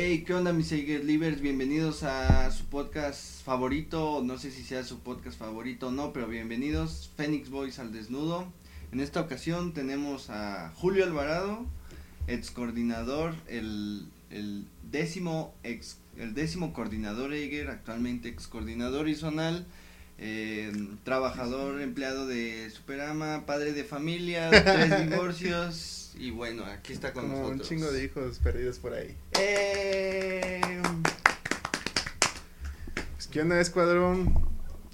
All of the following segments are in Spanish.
Hey, ¿qué onda mis Livers? Bienvenidos a su podcast favorito, no sé si sea su podcast favorito o no, pero bienvenidos, Phoenix Boys al desnudo. En esta ocasión tenemos a Julio Alvarado, ex coordinador, el, el décimo ex, el décimo coordinador Eiger, actualmente ex coordinador zonal eh, trabajador, empleado de Superama, padre de familia, tres divorcios y bueno, aquí está con Como nosotros. un chingo de hijos perdidos por ahí. Eh... Pues, ¿Qué onda, escuadrón?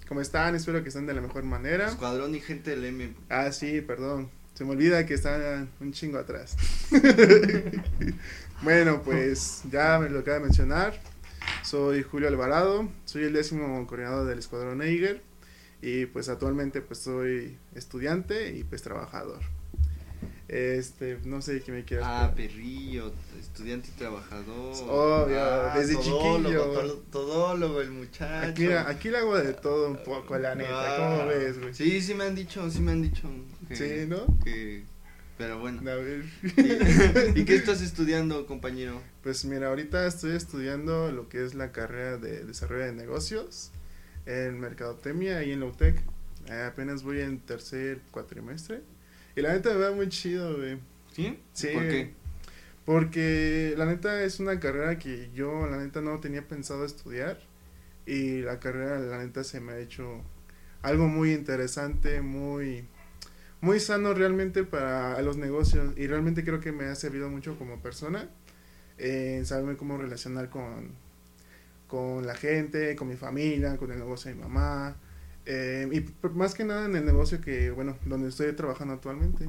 ¿Cómo están? Espero que estén de la mejor manera. Escuadrón y gente del M. Ah, sí, perdón. Se me olvida que está un chingo atrás. bueno, pues ya me lo acaba de mencionar. Soy Julio Alvarado, soy el décimo coordinador del Escuadrón Eiger y pues actualmente pues soy estudiante y pues trabajador. Este, no sé qué me quieras. Ah, perrillo, estudiante y trabajador. Obvio, Ah, desde todólogo, chiquillo. to- Todólogo, el muchacho. Aquí, aquí le hago de todo un poco, la neta. ¿Cómo Ah, ves, güey? Sí, sí me han dicho, sí me han dicho. que- Sí, ¿no? Que, pero bueno. A ver. ¿Y, y qué estás estudiando, compañero? Pues mira, ahorita estoy estudiando lo que es la carrera de desarrollo de negocios en Mercadotecnia y en la UTEC. Eh, apenas voy en tercer cuatrimestre. Y la neta me va muy chido, güey. ¿Sí? Sí. ¿Por qué? Porque la neta es una carrera que yo, la neta, no tenía pensado estudiar. Y la carrera, la neta, se me ha hecho algo muy interesante, muy, muy sano realmente para los negocios. Y realmente creo que me ha servido mucho como persona. En saberme cómo relacionar con, con la gente, con mi familia, con el negocio de mi mamá. Eh, y más que nada en el negocio que, bueno, donde estoy trabajando actualmente.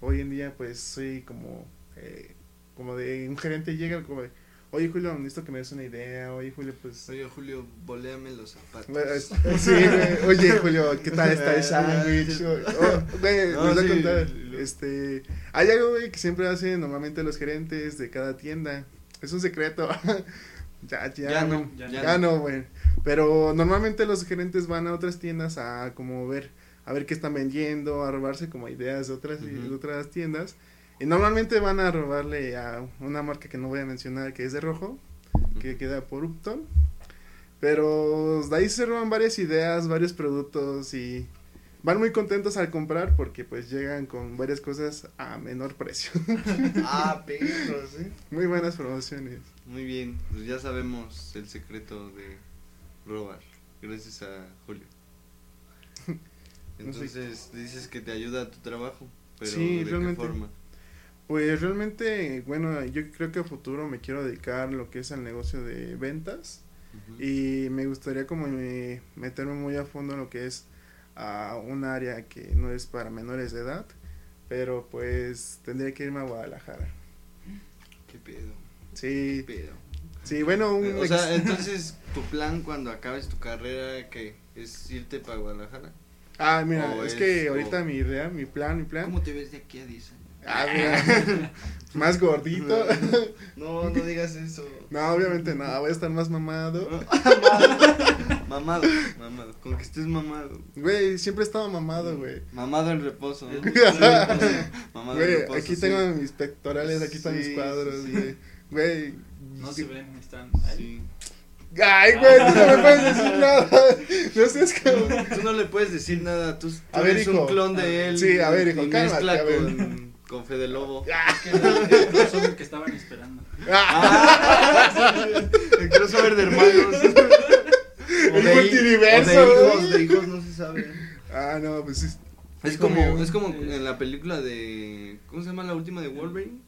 Hoy en día, pues, soy como... eh, como de un gerente llega como de, oye Julio, necesito que me des una idea, oye Julio, pues... Oye, Julio, boleame los zapatos. Sí, güey. Oye, Julio, ¿qué tal está el sándwich? Oh, güey, No, les voy a contar. Este, hay algo, güey, que siempre hacen normalmente los gerentes de cada tienda. Es un secreto. ya, ya, Ya no, ya Ya no. no, güey. Pero normalmente los gerentes van a otras tiendas a como ver, a ver qué están vendiendo, a robarse como ideas de otras, de otras tiendas. Y normalmente van a robarle a una marca que no voy a mencionar, que es de rojo, que queda por Upton. Pero de ahí se roban varias ideas, varios productos y van muy contentos al comprar porque pues llegan con varias cosas a menor precio. Ah, perros, ¿eh? muy buenas promociones. Muy bien, pues ya sabemos el secreto de robar, gracias a Julio. Entonces, dices que te ayuda a tu trabajo, pero Sí, ¿de realmente. qué forma? Pues realmente, bueno, yo creo que a futuro me quiero dedicar lo que es al negocio de ventas y me gustaría como me- meterme muy a fondo en lo que es a un área que no es para menores de edad, pero pues tendría que irme a Guadalajara. ¿Qué pedo? Sí, ¿Qué pedo? Sí, bueno, un O sea, entonces, tu plan cuando acabes tu carrera, ¿qué? ¿Es irte para Guadalajara? Ah, mira, es, es- que o- ahorita mi idea, mi plan, mi plan. ¿Cómo te ves de aquí a 10 años? Ah, mira, más gordito. No, no digas eso. No, obviamente no, voy a estar más mamado. mamado, mamado, con que estés mamado. Güey, siempre he estado mamado, güey. Mamado en reposo. ¿no? mamado en Güey, reposo. aquí sí. tengo mis pectorales, aquí están mis cuadros, sí. güey. No sí. se ven, están Sí. ahí. Ay, güey, tú no me puedes decir nada. No seas cabrón. Tú no le puedes decir nada, tú, tú A ver, eres hijo. un clon de él. Sí, a ver, hijo, cálmate, mezcla a ver. Con, con Fede Lobo. Es que el crossover que estaban esperando. Ah, el crossover de hermanos. O El de multiverso, o de hijos, de hijos, no se sabe. Ah, no, pues sí. Es como, es como en la película de. ¿Cómo se llama la última de Wolverine?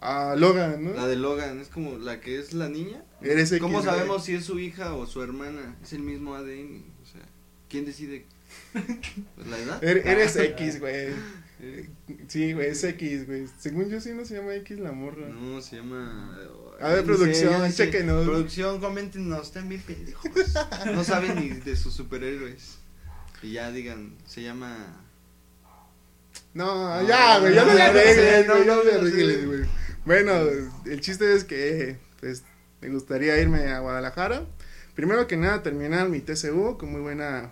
Ah, Logan, ¿no? La de Logan, es como la que es la niña. Eres ¿Cómo sabemos si es su hija o su hermana? Es el mismo ADN. O sea, ¿quién decide? Pues, ¿La edad? Er- Eres X, güey. Eh, Sí, güey, es X, güey. Según yo sí no se llama X la morra. No, se llama. A ver, producción, sé. chéquenos. Producción, coméntenos, están bien pendejos. No saben ni de sus superhéroes. Y ya digan, se llama. No, ya, güey, ya no le arregles, güey, ya no, le arregles, güey. Bueno, el chiste es que, pues, me gustaría irme a Guadalajara. Primero que nada, terminar mi TCU con muy buena,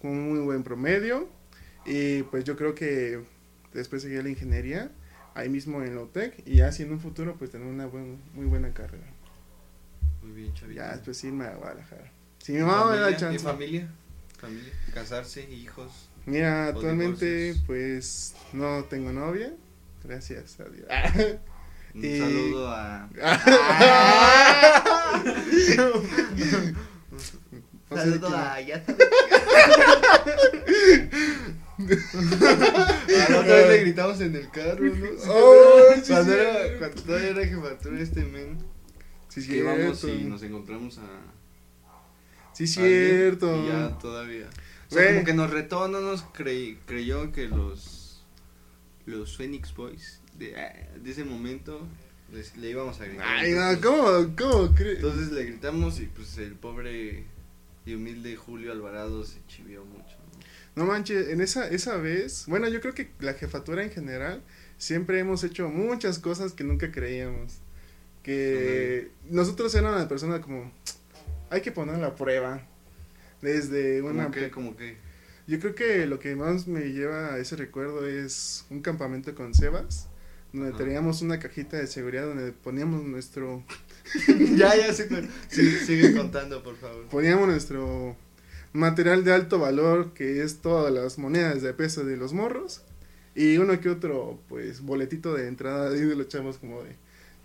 con muy buen promedio. Y pues yo creo que después seguir la ingeniería. ahí mismo en la UTEC y así en un futuro pues tener una buen, muy buena carrera. Muy bien, chavito. Ya después irme a Guadalajara. Si ¿Y mi mamá me da familia? ¿Y chance. familia? Familia. Casarse, hijos. Mira, actualmente divorcios? pues no tengo novia. Gracias a Dios. Un Y- saludo a. Sé saludo a. Ya sabes. A la otra vez le gritamos en el carro, ¿no? Oh, sí, cuando, sí. era, cuando todavía era jefatura este men. Sí, que íbamos y nos encontramos a. Sí, a cierto. alguien Y ya todavía. O sea, como que nos retó, no nos creí, creyó que los. Los Phoenix Boys de, de ese momento les- le íbamos a gritar. Ay, no, ¿cómo, cómo crees? Entonces le gritamos y pues el pobre y humilde Julio Alvarado se chivió mucho. ¿no? No manches, en esa, esa vez, bueno, yo creo que la jefatura en general, siempre hemos hecho muchas cosas que nunca creíamos. Que nosotros éramos la persona como, hay que poner la prueba. Desde una... Como que, como que. Yo creo que lo que más me lleva a ese recuerdo es un campamento con Sebas, donde Ajá. teníamos una cajita de seguridad donde poníamos nuestro, ya, ya, se, sigue, sigue contando, por favor. poníamos nuestro material de alto valor, que es todas las monedas de peso de los morros, y uno que otro, pues, boletito de entrada, y lo echamos como de,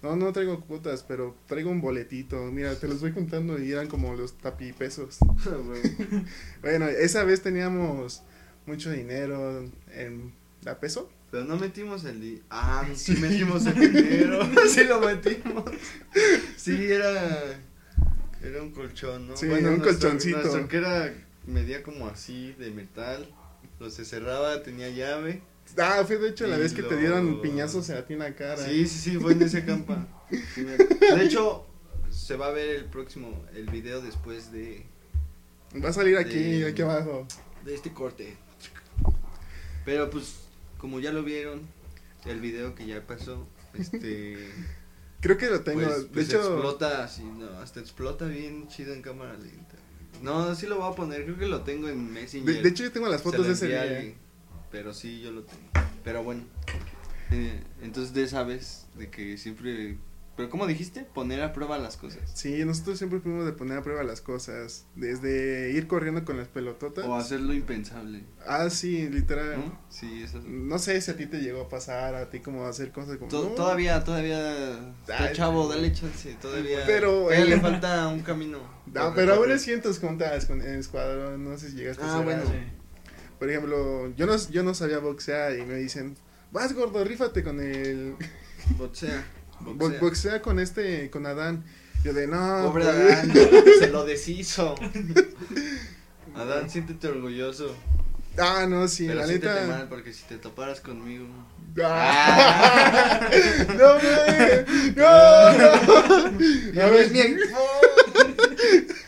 no, no traigo cuotas, pero traigo un boletito, mira, te los voy contando, y eran como los tapipesos. Bueno, esa vez teníamos mucho dinero en la peso. Pero no metimos el di Ah, sí metimos el dinero. sí lo metimos. Sí, era. Era un colchón, ¿no? Sí, un colchoncito. Nuestro que era. Medía como así, de metal. Lo se cerraba, tenía llave. Ah, fue de hecho la vez que te dieron piñazos a ti en la cara. Sí, sí, sí, fue en ese campa. De hecho, se va a ver el próximo. El video después de. Va a salir aquí, De- aquí abajo. de este corte. Pero pues, como ya lo vieron, el video que ya pasó, este. Creo que lo tengo. pues, de pues, hecho, explota así, no, hasta explota bien chido en cámara lenta. No, sí lo voy a poner, creo que lo tengo en Messenger. de, de hecho yo tengo las fotos de ese día. alguien, Pero sí, yo lo tengo. Pero bueno. eh, entonces de esa vez, de que siempre. Pero ¿cómo dijiste? Poner a prueba las cosas. Sí, nosotros siempre fuimos de poner a prueba las cosas. Desde ir corriendo con las pelototas. O hacer lo impensable. Ah, sí, literal. ¿No? Sí, eso. No sé si a ti te llegó a pasar, a ti como hacer cosas como... To- no, Todavía, todavía. Está Ay, chavo, dale chance. Todavía. Pero, eh, le falta un camino. No, pero en tus juntas con el escuadrón, no sé si llegaste a Ah, bueno. Sí. Por ejemplo, yo no, yo no sabía boxear y me dicen, vas gordo, rífate con el... Boxea. bo- Boxea. boxea con este, con Adán. Yo de, no. Pobre pues". Adán, se lo deshizo. Adán, siéntete orgulloso. Ah, no, sí, pero la siéntete neta. mal, porque si te toparas conmigo. Ah. no, güey. No, no. A ver,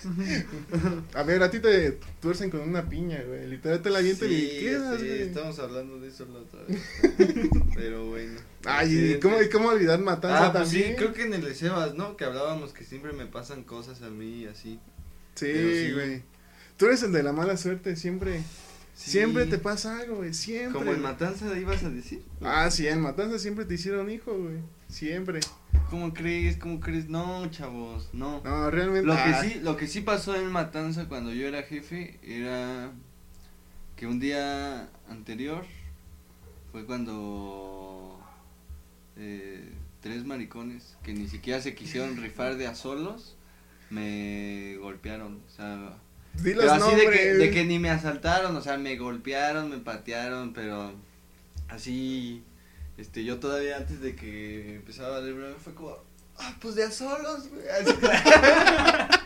a ver, a ti te tuercen con una piña, güey. Literal te la avientan Sí, y quedas, sí, güey. estamos hablando de eso la otra vez. Pero bueno. Ay, ¿y. ¿cómo, y cómo olvidar matanza Ah, pues sí, creo que en el Sebas, ¿no? Que hablábamos que siempre me pasan cosas a mí y así. Sí, sí. güey. Tú eres el de la mala suerte, siempre. Sí. Siempre te pasa algo, güey, siempre. Como en Matanza ibas a decir. Ah, sí, en Matanza siempre te hicieron hijo, güey. Siempre. ¿Cómo crees? ¿Cómo crees? No, chavos, no. No, realmente. Lo que ah, sí, lo que sí pasó en Matanza cuando yo era jefe era que un día anterior fue cuando eh, tres maricones que ni siquiera se quisieron rifar de a solos me golpearon, o sea, Di pero así de que, de que ni me asaltaron, o sea, me golpearon, me patearon, pero así, este, yo todavía antes de que empezaba a bravo, fue como, ah, pues de a solos, güey.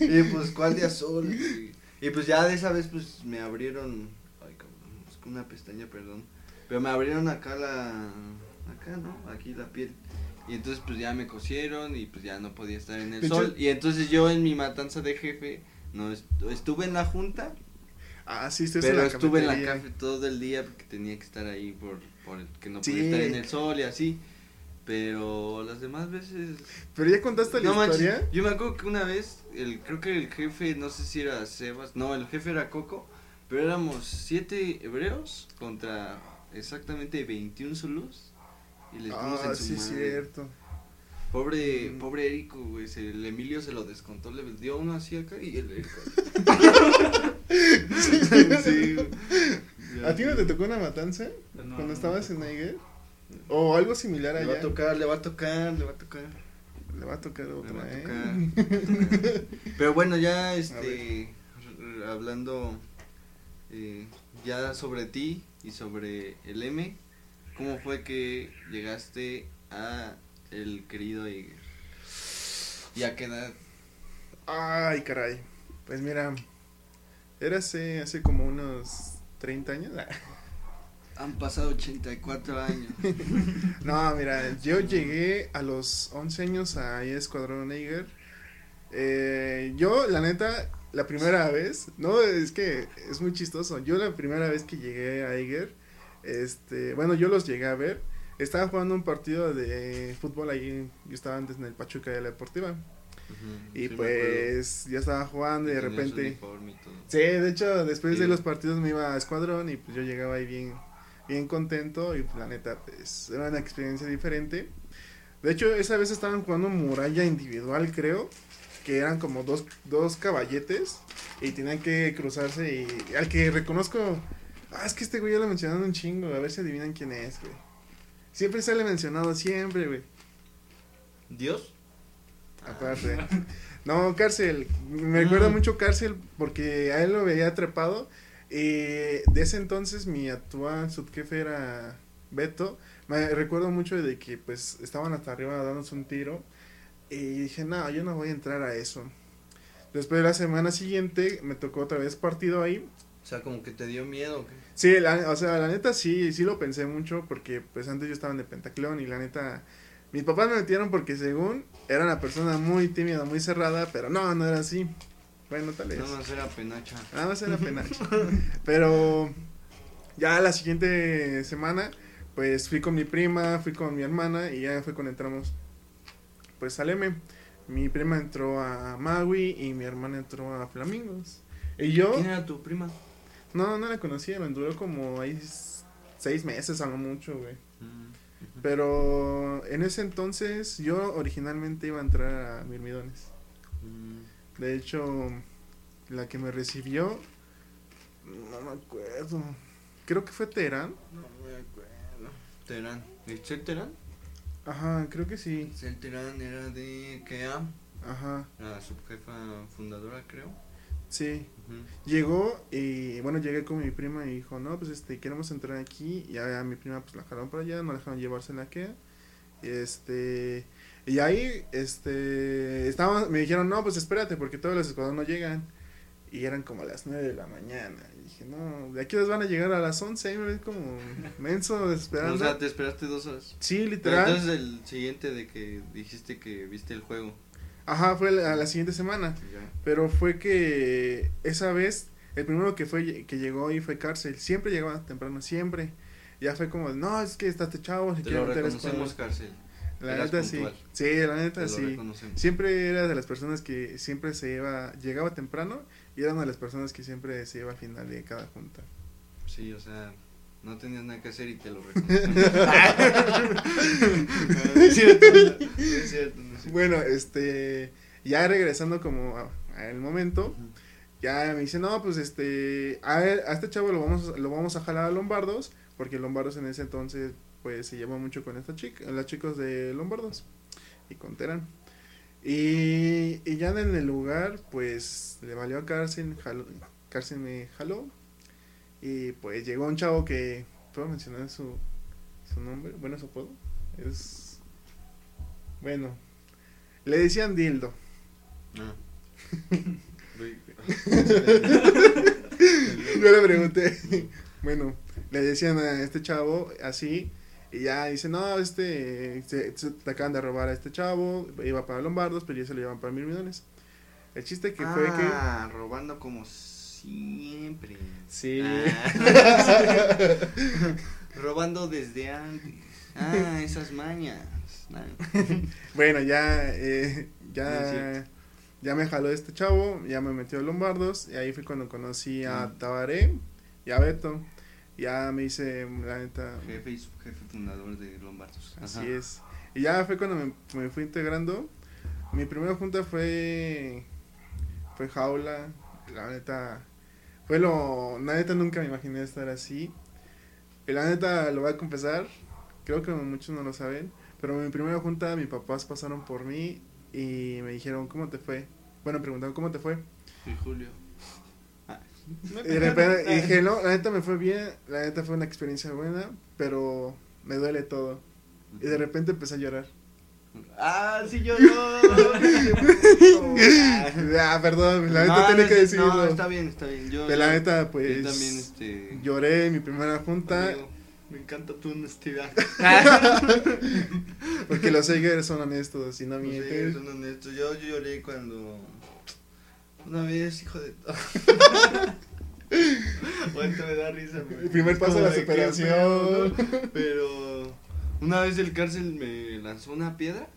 y pues, ¿cuál de a solos? güey? Y pues ya de esa vez, pues, me abrieron, ay, cabrón, es una pestaña, perdón, pero me abrieron acá la, acá, ¿no? Aquí la piel. Y entonces pues ya me cosieron y pues ya no podía estar en el De hecho- sol. Y entonces yo en mi matanza de jefe, no est- estuve en la junta, Ah, sí, pero en la estuve en la café todo el día porque tenía que estar ahí por, por el que no Sí. podía estar en el sol y así. Pero las demás veces... Pero ya contaste la No manches, historia. yo me acuerdo que una vez, el, creo que el jefe, no sé si era Sebas, no, el jefe era Coco, pero éramos siete hebreos contra exactamente 21 Zulus y les dimos Ah, en su sí, madre. cierto. Pobre, Mm. pobre Érico, güey, se- el Emilio se lo descontó, le dio uno así acá y el Érico. sí, güey. ¿A ti no te tocó una matanza No, cuando estabas me en. Niger? ¿O algo similar Le va allá? a tocar, le va a tocar, le va a tocar. Le va a tocar Le otra, va a ¿eh? tocar. Pero bueno, ya este hablando eh, ya sobre ti y sobre el M, ¿cómo fue que llegaste a el querido Iger? ¿Y a qué edad? Ay, caray. Pues mira, era hace, hace como unos 30 años. Han pasado 84 años. No, mira, yo llegué a los 11 años a Escuadrón Niger. Eh, yo, la neta, la primera vez, no, es que es muy chistoso. Yo la primera vez que llegué a Eiger, este, bueno, yo los llegué a ver. Estaba jugando un partido de fútbol ahí, yo estaba antes en el Pachuca de la Deportiva. Y pues ya estaba jugando y de repente... Sí, de hecho, después de los partidos me iba a escuadrón y pues yo llegaba ahí bien, bien contento y pues, la neta, pues era una experiencia diferente. De hecho, esa vez estaban jugando muralla individual, creo, que eran como dos, dos caballetes y tenían que cruzarse y al que reconozco, ah, es que este güey ya lo mencionaron un chingo, a ver si adivinan quién es, güey. Siempre sale mencionado, siempre, güey. ¿Dios? Aparte. No, cárcel. Me recuerda Ah. mucho cárcel porque a él lo veía trepado. Y de ese entonces mi actual subjefe era Beto. Me recuerdo mucho de que pues estaban hasta arriba dándose un tiro. Y dije, no, yo no voy a entrar a eso. Después de la semana siguiente me tocó otra vez partido ahí. O sea, como que te dio miedo. ¿o qué? Sí, la- o sea, la neta sí, sí lo pensé mucho porque pues antes yo estaba en el Pentaclón y la neta mis papás me metieron porque según era una persona muy tímida, muy cerrada, pero no, no era así. Bueno, tal vez. Nada más era penacha. Nada más era pena. pero ya la siguiente semana pues fui con mi prima, fui con mi hermana y ya fue cuando entramos pues al M. Mi prima entró a Maui y mi hermana entró a Flamingos. Y yo ¿Quién era tu prima? no, no la conocía, me duró como ahí seis meses a lo mucho, güey. Mm. Pero en ese entonces yo originalmente iba a entrar a Mirmidones. Mm. De hecho, la que me recibió, no me acuerdo. Creo que fue Terán. No me acuerdo. Terán. ¿Excel Terán? Ajá, creo que sí. Excel Terán era de KEA, Ajá, la subjefa fundadora, creo. sí. Llegó y bueno, llegué con mi prima y dijo, no, pues este, queremos entrar aquí. Y a, a mi prima pues la jalaron para allá, no la dejaron llevarse la que. Este, y ahí, este, estábamos, me dijeron, no, pues espérate, porque todos los escuadrones no llegan. Y eran como a las 9 de la mañana. Y dije, no, de aquí les van a llegar a las 11. Y me ven como menso esperando. O sea, te esperaste dos horas. sí, Pero literal. entonces el siguiente de que dijiste que viste el juego. Ajá, fue la, la siguiente semana. Pero fue que esa vez, el primero que fue que llegó ahí fue cárcel. Siempre llegaba temprano, siempre. Ya fue como, no, es que está este chavo, se Te quiere lo meter a reconocemos, escuadrón". cárcel. La eras neta sí. puntual. Sí, la neta sí. Siempre era de las personas que siempre se iba, llegaba temprano y era una de las personas que siempre se iba al final de cada junta. Sí, o sea, no tenías nada que hacer y te lo reconocemos. No es cierto, no es cierto, no es cierto. Bueno, este, ya regresando como al momento, ya me dice, no, pues este, a, él- a este chavo lo vamos, lo vamos a jalar a Lombardos, porque Lombardos en ese entonces, pues se llevó mucho con esta chica, las chicos de Lombardos y con Terán. Y, y ya en el lugar, pues le valió a jaló, Cárcel me jaló, y pues llegó un chavo que, ¿puedo mencionar su, su nombre? Bueno, su apodo, es, bueno, le decían Dildo. Ah. Yo le pregunté, bueno, le decían a este chavo así, y ya dice, no, este, se, se- te acaban de robar a este chavo, iba para Lombardos, pero ya se lo llevan para mil millones. El chiste que fue que... Ah, robando como siempre. Sí. Ah. robando desde antes. Ah, esas mañas. Bueno, ya, eh, ya, ya me jaló este chavo, ya me metió a Lombardos, y ahí fue cuando conocí a Mm. Tabaré y a Beto. Ya me hice, la neta, Jefe y subjefe fundador de Lombardos. así Ajá. es. Y ya fue cuando me, me fui integrando. Mi primera junta fue, fue jaula, la neta, fue lo, la neta nunca me imaginé estar así. Y la neta, lo voy a confesar, creo que muchos no lo saben, pero en mi primera junta mis papás pasaron por mí y me dijeron, ¿cómo te fue? Bueno, me preguntaron, ¿cómo te fue? Soy Julio. Ah. Y de repente y dije, no, la neta me fue bien, la neta fue una experiencia buena, pero me duele todo. Y de repente empecé a llorar. Ah, sí lloró. ah, perdón, la neta No, no que decirlo. No, está bien, está bien. Yo, De la yo- neta, yo pues, también, este... lloré en mi primera junta, amigo, me encanta tu honestidad. porque los Eggers son honestos y no mienten. son honestos. Yo, yo lloré cuando... Una vez, hijo de... bueno, te me da risa. El primer paso la de qué superación. Pero una vez el cárcel me lanzó una piedra.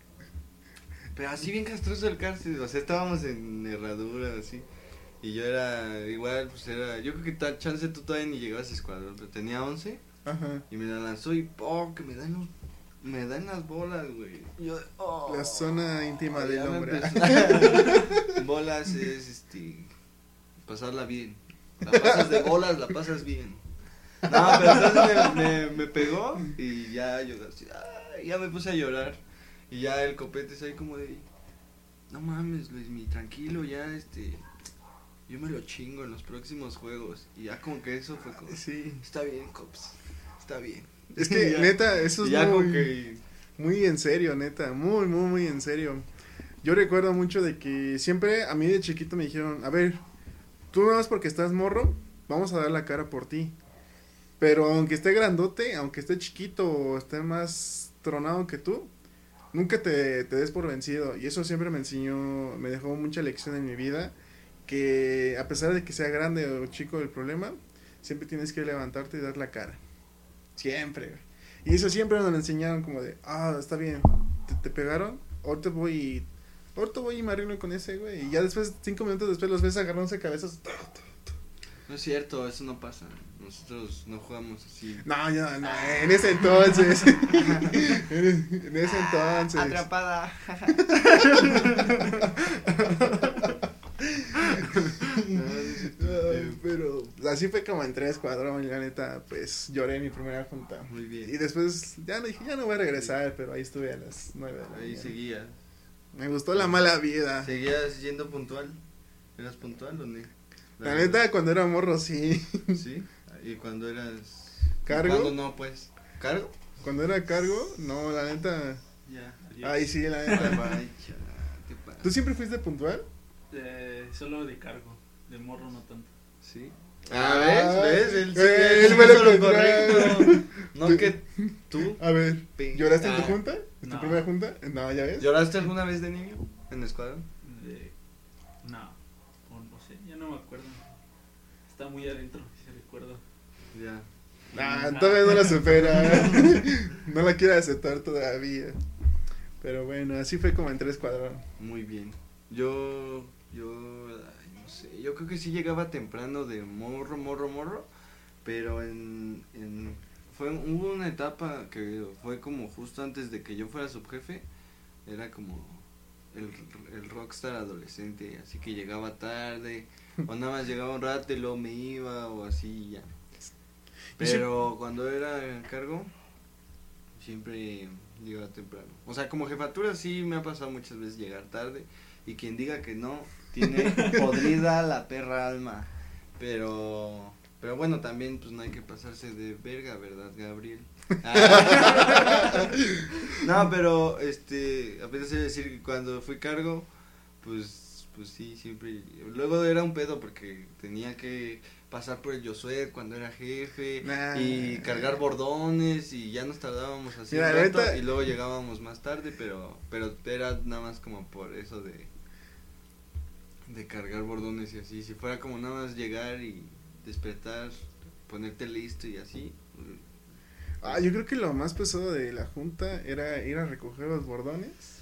Pero así bien castroso el cárcel. O sea, estábamos en herradura, así. Y yo era, igual, pues era. Yo creo que tal chance tú todavía ni llegabas a escuadrón. Pero tenía 11. Ajá. Y me la lanzó y ¡pum! Que me dan los. Me dan las bolas, güey. Yo, oh. La zona íntima del hombre. bolas es este pasarla bien. La pasas de bolas, la pasas bien. No, pero entonces me, me, me pegó y ya yo así, ya me puse a llorar. Y ya el copete es ahí como de no mames, Luis, mi tranquilo, ya este yo me lo chingo en los próximos juegos. Y ya como que eso fue como Sí. está bien, cops. Está bien. Es que, Ya. neta, eso es ya muy, como que muy en serio, neta. Muy, muy, muy en serio. Yo recuerdo mucho de que siempre a mí de chiquito me dijeron, a ver, tú no vas porque estás morro, vamos a dar la cara por ti. Pero aunque esté grandote, aunque esté chiquito o esté más tronado que tú, nunca te, te des por vencido. Y eso siempre me enseñó, me dejó mucha lección en mi vida, que a pesar de que sea grande o chico el problema, siempre tienes que levantarte y dar la cara. Siempre. Y eso siempre nos lo enseñaron como de, ah, está bien, te, te pegaron, ahorita voy y, ahorita voy y me con ese, güey. Y ya después, cinco minutos después, los ves agarrándose cabezas. no es cierto, eso no pasa. Nosotros no jugamos así. No, ya, no, en ese entonces. en, en ese entonces. Atrapada. Ay, pero así fue como entré a escuadrón y la neta, pues lloré en mi primera junta. Muy bien. Y después ya no dije, ya no voy a regresar, pero ahí estuve a las nueve de la Ahí mañana. seguía. Me gustó la mala vida. ¿Seguías yendo puntual? ¿Eras puntual o no? La neta, cuando era morro, sí. Sí. ¿Y cuando eras. ¿Cargo? ¿Cuándo no, pues? ¿Cargo? Cuando era cargo, no, la neta. Ya. Ahí sí, la neta. vaya, ¿qué pasa? ¿Tú siempre fuiste puntual? Eh, solo de cargo. De morro no tanto. Sí. Ah, ¿ves? ¿Ves? Él sí, Eh, él él me hizo lo correcto. No que tú. A ver, ¿lloraste en tu Ah. junta? ¿En tu primera junta? No, ya ves. ¿Lloraste alguna vez de niño? ¿En la escuadrón? De... No. O no sé, ya no me acuerdo. Está muy adentro. Ya. Ah, todavía no la supera. no la quiere aceptar todavía. Pero bueno, así fue como entré escuadrón. Muy bien. Yo, yo, ay, no sé, yo creo que sí llegaba temprano de morro, morro, morro, pero en, en fue, hubo una etapa que fue como justo antes de que yo fuera subjefe, era como el, el rockstar adolescente, así que llegaba tarde, o nada más llegaba un rato y luego me iba, o así y ya. Pero cuando era cargo, siempre llegaba temprano. O sea, como jefatura sí me ha pasado muchas veces llegar tarde. Y quien diga que no, tiene podrida la perra alma. Pero, pero bueno, también pues no hay que pasarse de verga, ¿verdad, Gabriel? Ah. no, pero este, apenas iba a decir que cuando fui cargo, pues, pues sí, siempre. Luego era un pedo porque tenía que pasar por el Josué cuando era jefe Nah. y cargar bordones y ya nos tardábamos así Mira, un rato, neta- y luego llegábamos más tarde, pero pero era nada más como por eso de de cargar bordones y así, si fuera como nada más llegar y despertar, ponerte listo y así. Ah, yo creo que lo más pesado de la junta era ir a recoger los bordones.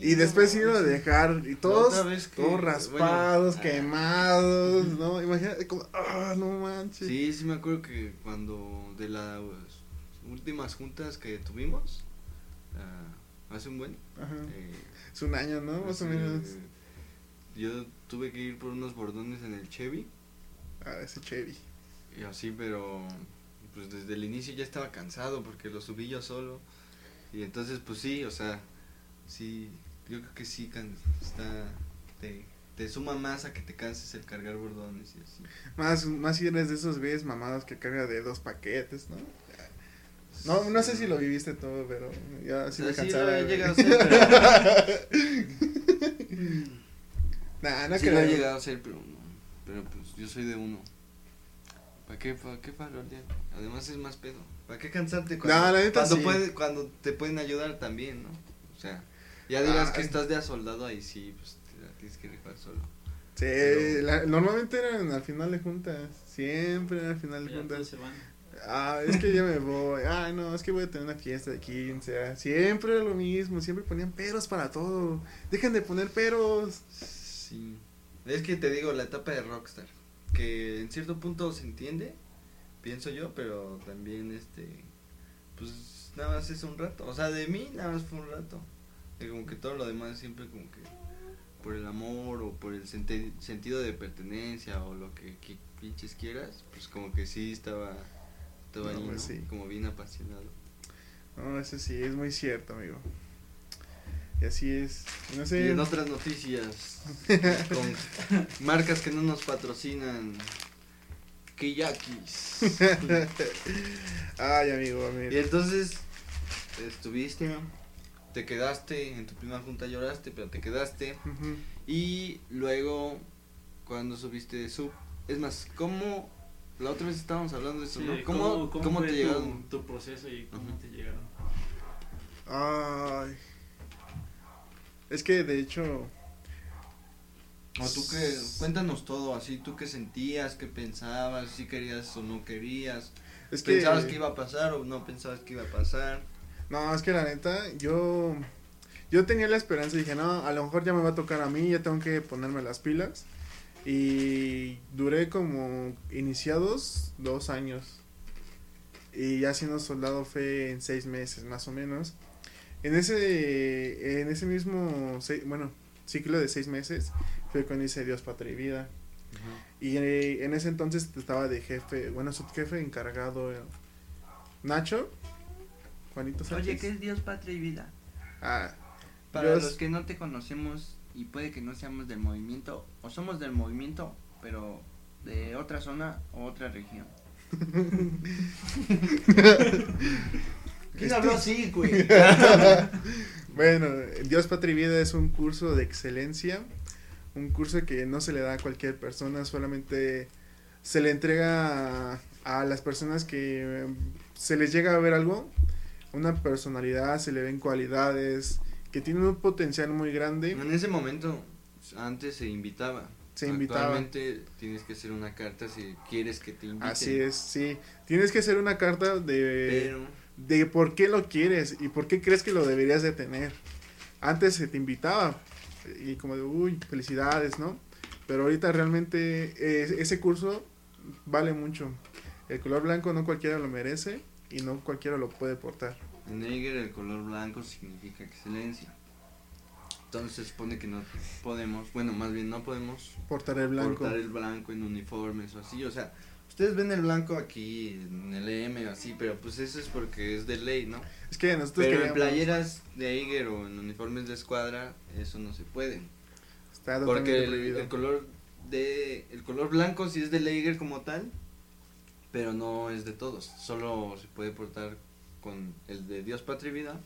Y después irlo a dejar y todos, que- todos raspados, bueno, ah. quemados, ¿no? Imagínate como, ah, no manches. Sí, sí me acuerdo que cuando de las últimas juntas que tuvimos, ah, hace un buen, Ajá. eh, Es un año, ¿no? Más o menos. Yo tuve que ir por unos bordones en el Chevy Ah, ese Chevy. y así, pero pues desde el inicio ya estaba cansado porque lo subí yo solo y entonces pues sí, o sea, sí, yo creo que sí can- está te, te suma más a que te canses el cargar bordones y así. Más, más si eres de esos güeyes mamados que carga de dos paquetes, ¿no? No, no sé si lo viviste todo, pero ya sí O me sea, sí cansaba. lo he llegado a hacer, pero- Nah, no sí lo he llegado a hacer, pero no. Pero pues yo soy de uno. ¿Para qué, para qué faroldear? Además es más pedo. ¿Para qué cansarte cuando, No, la neta cuando, sí. puede- cuando te pueden ayudar también, ¿no? O sea, ya digas que Ay. estás de a soldado ahí sí, pues te la tienes que rifar solo. Sí, Pero- la- normalmente eran al final de juntas. Siempre eran al final de juntas. se van. Ah, es que ya me voy. Ay, no, es que voy a tener una fiesta de 15. ah, Siempre era lo mismo. Siempre ponían peros para todo. Dejen de poner peros. Sí. Es que te digo, la etapa de Rockstar, que en cierto punto se entiende, pienso yo, pero también este, pues nada más es un rato. O sea, de mí nada más fue un rato. Y como que todo lo demás siempre como que por el amor o por el senti- sentido de pertenencia o lo que, que pinches quieras, pues como que sí estaba, estaba No, ahí, pues ¿no? sí. como bien apasionado. No, eso sí, es muy cierto, amigo. Y así es. No Y sé. en otras noticias, con marcas que no nos patrocinan, Kiyakis. Ay, amigo, y amigo. entonces, estuviste, te quedaste, en tu primera junta lloraste, pero te quedaste. Y luego, cuando subiste de sub, es más, ¿cómo? La otra vez estábamos hablando de eso, Sí, ¿no? ¿Cómo, cómo, fue te tu- llegaron? Tu, proceso y cómo te llegaron. Ay. Es que de hecho. O tú que, cuéntanos todo, así, tú qué sentías, qué pensabas, si querías o no querías. Es que. ¿Pensabas que iba a pasar o no pensabas que iba a pasar? No, es que la neta, yo. Yo tenía la esperanza y dije, no, a lo mejor ya me va a tocar a mí, ya tengo que ponerme las pilas. Y duré como iniciados dos años. Y ya siendo soldado fue en seis meses, más o menos. En ese, en ese mismo, bueno, ciclo de seis meses fue cuando hice Dios, Patria y Vida. Y eh, en ese entonces estaba de jefe, bueno, subjefe encargado eh, Nacho, Juanito Sánchez. Oye, ¿qué es Dios, patria y vida? Ah, Para Dios- los que no te conocemos y puede que no seamos del movimiento, o somos del movimiento, pero de otra zona o otra región. ¿Quién habló así, güey? Bueno, Dios, Patria y Vida es un curso de excelencia, un curso que no se le da a cualquier persona, solamente se le entrega a, a las personas que se les llega a ver algo, una personalidad, se le ven cualidades, que tienen un potencial muy grande, En ese momento, antes se invitaba. se invitaba. Actualmente tienes que hacer una carta si quieres que te inviten. Así es, sí. Tienes que hacer una carta de, Pero, de por qué lo quieres y por qué crees que lo deberías de tener. Antes se te invitaba y como de, uy, felicidades, ¿no? Pero ahorita realmente eh, ese curso vale mucho. El color blanco no cualquiera lo merece y no cualquiera lo puede portar. en Eiger el color blanco significa excelencia. Entonces se supone que no podemos, bueno, más bien no podemos Portar el blanco. portar el blanco en uniformes o así. O sea, ustedes ven el blanco aquí en el EM o así, pero pues eso es porque es de ley, ¿no? Es que nosotros Pero en playeras de Eiger o en uniformes de escuadra, eso no se puede. está Porque el, prohibido. el color de el color blanco sí es de Leiger como tal, pero no es de todos. Solo se puede portar con el de Dios Patria y Vida,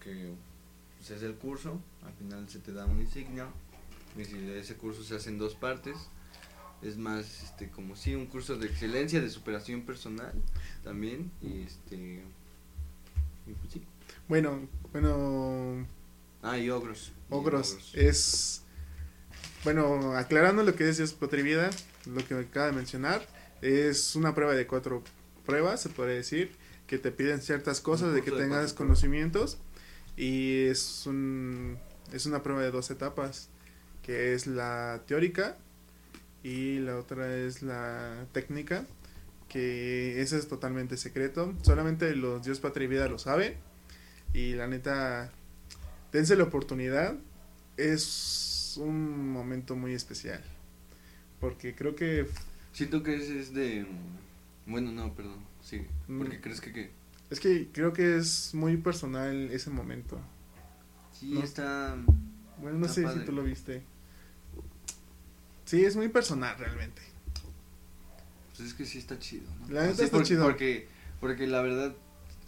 que pues, es el curso. Al final se te da una insignia. Y si ese curso se hace en dos partes. Es más, este, como si un curso de excelencia, de superación personal también. Y este. Y pues sí. Bueno, bueno, Ah, y ogros. y Ogros es bueno aclarando lo que es Dios Patria y Vida lo que acaba de mencionar es una prueba de cuatro pruebas se puede decir que te piden ciertas cosas de que de tengas conocimientos Y es, un, es una prueba de dos etapas, que es la teórica y la otra es la técnica, que ese es totalmente secreto. Solamente los Dios, Patria y Vida lo saben. Y la neta, dense la oportunidad. Es un momento muy especial. Porque creo que... Siento que ese es de... Bueno, no, perdón. Sí. Mm. Porque crees que qué? Es que creo que es muy personal ese momento. Sí, No. está... Bueno, no Está sé padre. si tú lo viste. Sí, es muy personal realmente. Pues es que sí está chido, ¿no? La neta Así está por- chido. Porque, porque la verdad,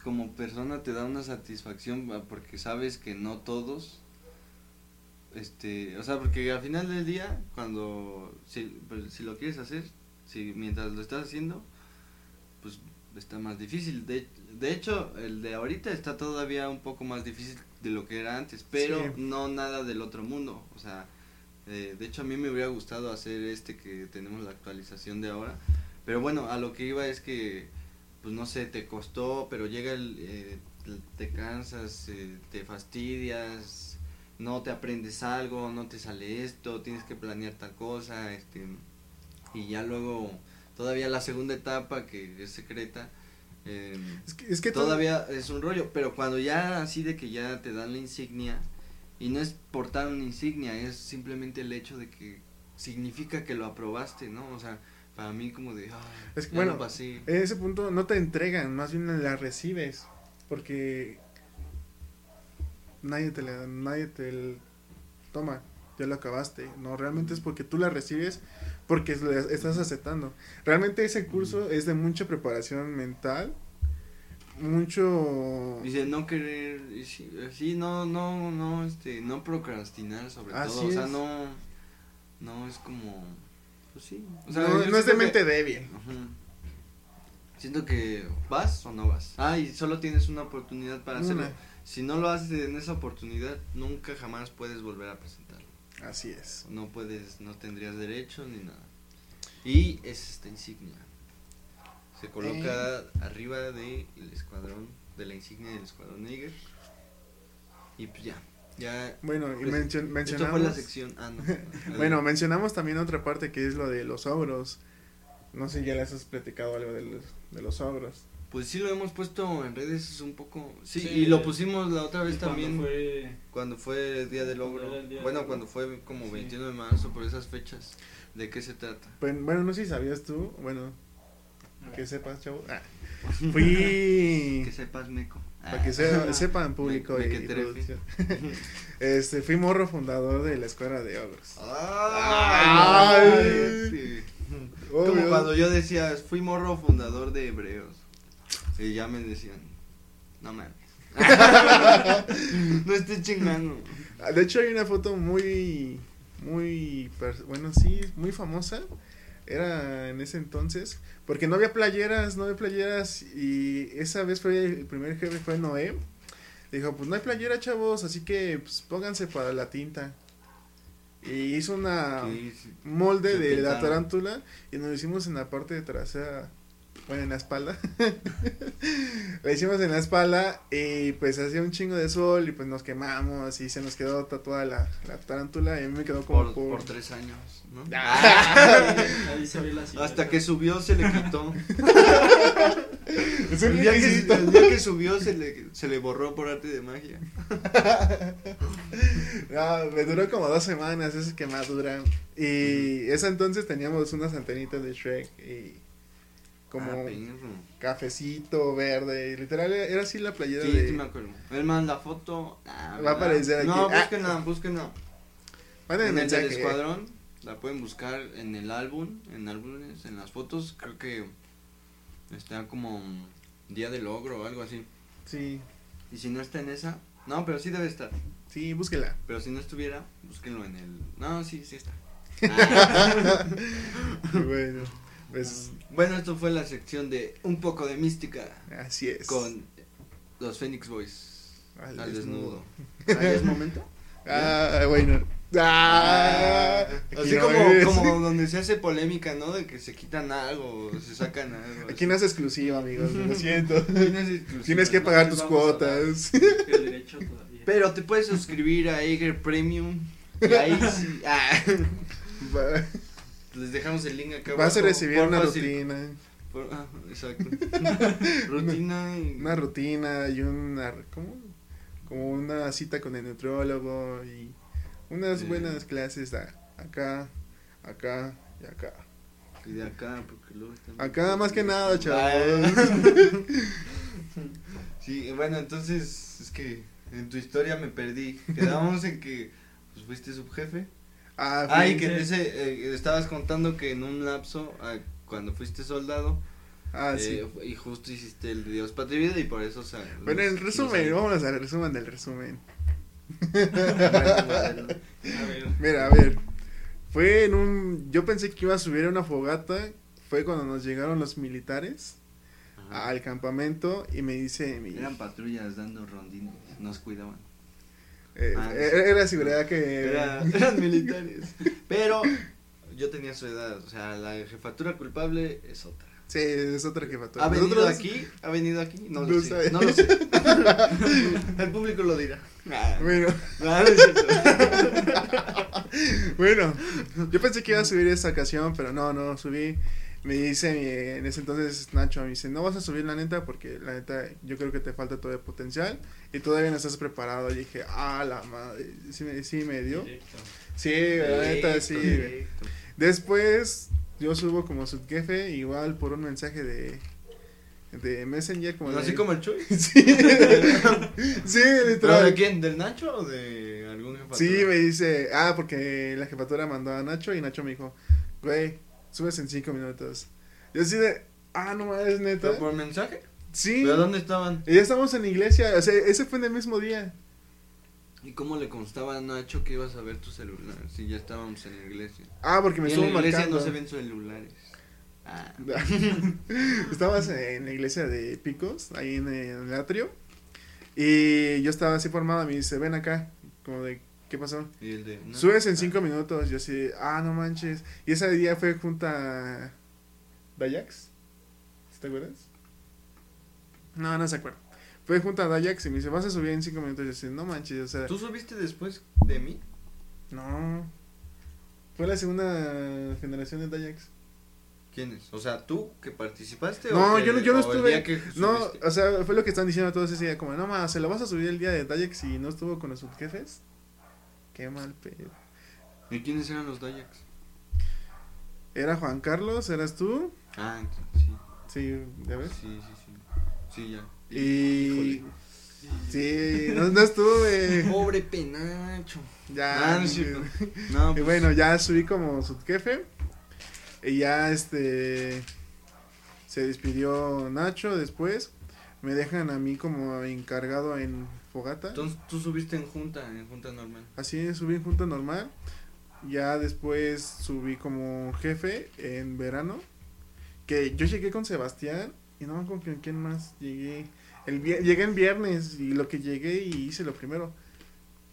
como persona te da una satisfacción ah, porque sabes que no todos, este, o sea, porque al final del día, cuando, si, pues, si lo quieres hacer, si mientras lo estás haciendo, pues está más difícil. De, de hecho, el de ahorita está todavía un poco más difícil de lo que era antes, pero Sí. no nada del otro mundo. O sea, eh, de hecho a mí me hubiera gustado hacer este que tenemos la actualización de ahora. Pero bueno, a lo que iba es que, pues no sé, te costó, pero llega el, eh, te cansas, eh, te fastidias, no te aprendes algo, no te sale esto, tienes que planear tal cosa, este, y ya luego, todavía la segunda etapa que es secreta, eh, Es que, es que todo- todavía es un rollo, pero cuando ya así de que ya te dan la insignia, y no es portar una insignia, es simplemente el hecho de que significa que lo aprobaste, ¿no? O sea, para mí como de, ah, Es que, bueno. En ese punto no te entregan, más bien la recibes. Porque nadie te la, nadie te toma, ya lo acabaste. No, realmente es porque tú la recibes, porque estás aceptando. Realmente ese curso es de mucha preparación mental, mucho... Dice no querer, y sí, sí, no, no, no, este, no procrastinar sobre Así todo, o sea, es. no, no es como, pues sí, o sea, no, es de siento que- mente débil. Siento que vas o no vas. Ah, y solo tienes una oportunidad para hacerlo. Una. Si no lo haces en esa oportunidad, nunca jamás puedes volver a presentarlo. Así es. No puedes, no tendrías derecho ni nada. Y es esta insignia. Se coloca arriba del escuadrón, de la insignia del escuadrón Niger. Y pues ya, ya. Bueno, y Pues, mencionamos... fue la sección. Ah, no. Bueno, mencionamos también otra parte que es lo de los ogros. No sé, ya les has platicado algo de los, de los ogros. Pues sí lo hemos puesto en redes es un poco. Sí, Sí, y lo pusimos la otra vez Y cuando también. Fue... Cuando fue el Día del Logro. Día del bueno, Logro. cuando fue como Sí. 21 de marzo, por esas fechas. ¿De qué se trata? Pues, bueno, no sé si sabías tú, bueno, que sepas, chavo. Ah, fui... Que sepas, Meco. Para que se- sepan público Me- y, me que y. Este, fui morro fundador de la escuela de ogros. ¡Ay! Ay. sí. Como cuando yo decía, fui morro fundador de Hebreos. Y ya me decían, no mames. no estés chingando. Ah, De hecho hay una foto muy, muy, bueno, sí, muy famosa. Era en ese entonces, porque no había playeras, no había playeras y esa vez fue el primer jefe fue Noé. Dijo, pues no hay playera, chavos, así que pues, pónganse para la tinta. Y hizo una molde de la tarántula y nos lo hicimos en la parte de trasera, bueno, en la espalda. lo hicimos en la espalda y pues hacía un chingo de sol y pues nos quemamos y se nos quedó tatuada la, la tarántula y a mí me quedó como Por, por... por tres años, ¿no? Ahí se ve la silueta. Hasta que subió se le quitó. Es un El día, que, requisito. el día que subió se le, se le borró por arte de magia. No, me duró como dos semanas esa quemadura y esa entonces teníamos unas antenitas de Shrek y como Ah, cafecito verde literal era así la playera Sí, de... sí me acuerdo. Él manda la foto. Ah, Va a aparecer aquí. No, Ah. búsquenla, búsquenla. Manden En el del escuadrón, la pueden buscar en el álbum, en álbumes, en las fotos, creo que está como Día del Logro o algo así. Sí, Y si no está en esa, no, pero sí debe estar. sí, búsquela. Pero si no estuviera, búsquenlo en el... No, sí, sí está. Ah. bueno, pues bueno, esto fue la sección de un poco de mística así es. con los Phoenix Boys Al al, desnudo. desnudo. ¿Ahí es momento? Ah, bueno. Ah, aquí Así no como, como donde se hace polémica, ¿no? De que se quitan algo, o se sacan algo. Aquí no es exclusivo, amigos, lo siento. No. Tienes que No pagar les tus cuotas. El. Pero te puedes suscribir a Eager Premium. Y ahí sí. ah, les dejamos el link acá. Vas a recibir una rutina. por- ah, exacto. rutina. y- Una rutina y una. ¿Cómo? Como una cita con el nutriólogo y unas Sí. buenas clases a- acá, acá y acá. Y de acá, porque luego están- Acá más que nada, chavos. Sí, bueno, entonces es que en tu historia me perdí. Quedamos en que pues, fuiste subjefe. Ah, Ah, fui- que ese eh, estabas contando que en un lapso, ah, cuando fuiste soldado, ah, sí. eh, y justo hiciste el Dios Patria y Vida y por eso, o sea. Bueno, en resumen, los- vámonos al resumen del resumen. Mira, a ver. Fue en un. Yo pensé que iba a subir a una fogata. Fue cuando nos llegaron los militares Ajá. al campamento y me dice mi. Eran patrullas dando rondines, nos cuidaban. Eh, Ah, sí. era, seguridad que. Era- eran militares. Pero yo tenía su edad, o sea, la jefatura culpable es otra. Sí, es otra jefatura. ¿Ha venido Nosotros- aquí? ¿Ha venido aquí? No, No lo sé. No lo sé. El público lo dirá. Ah, Bueno, no es bueno, yo pensé que iba a subir esta ocasión, pero no, no subí. Me dice mi- en ese entonces Nacho, me dice, no vas a subir la neta porque la neta yo creo que te falta todo el potencial y todavía no estás preparado. Y dije, ah, la madre, sí me, sí me dio. Directo. Sí, la neta, sí. Directo. Después yo subo como subjefe igual por un mensaje de, de Messenger como Así de- como el Chuy. Sí, sí, ¿Pero literal. de quién? ¿Del Nacho o de algún jefatura? Sí, me dice, ah, porque la jefatura mandó a Nacho y Nacho me dijo, güey, subes en cinco minutos. Yo así de, ah, no mames, neta. ¿Pero por mensaje? Sí. ¿Pero dónde estaban? Y ya estamos en la iglesia, o sea, ese fue en el mismo día. ¿Y cómo le constaba a Nacho que ibas a ver tu celular? Si ya estábamos en la iglesia. Ah, porque me Y en estuvo la iglesia marcando. no se ven celulares. Ah. Estabas en la iglesia de Picos, ahí en el atrio. Y yo estaba así formado, me dice, ven acá. Como de, ¿qué pasó? Y el de. no. Subes en cinco minutos. Yo así, ah, no manches. Y ese día fue junta Dayax. ¿Sí ¿Te acuerdas? No, no se acuerda. Fue junto a Dayax y me dice, vas a subir en cinco minutos. Yo así, no manches, o sea, ¿Tú subiste después de mí? no. Fue la segunda generación de Dayax. ¿Quiénes? O sea, ¿tú que participaste? No, o yo no- yo no el estuve- día que No, o sea, fue lo que están diciendo todos ese día, como, no más, ¿se lo vas a subir el día de Dayax y no estuvo con los subjefes? Qué mal pedo. ¿Y quiénes eran los Dayaks? Era Juan Carlos, eras tú, Ah, entonces, sí. sí, ¿ya ves? Sí, sí, sí. Sí, ya. Y... Híjole. Sí, no, no estuve. Pobre penacho. Ya. Ah, no cierto. No, Y pues, bueno, ya subí como subjefe. Y ya este. Se despidió Nacho después. Me dejan a mí como encargado en Fogata. Entonces tú subiste en junta, en junta normal. Así subí en junta normal. Ya después subí como jefe en verano. Que yo llegué con Sebastián. Y no con quién más llegué. El llegué en viernes. Y lo que llegué y hice lo primero.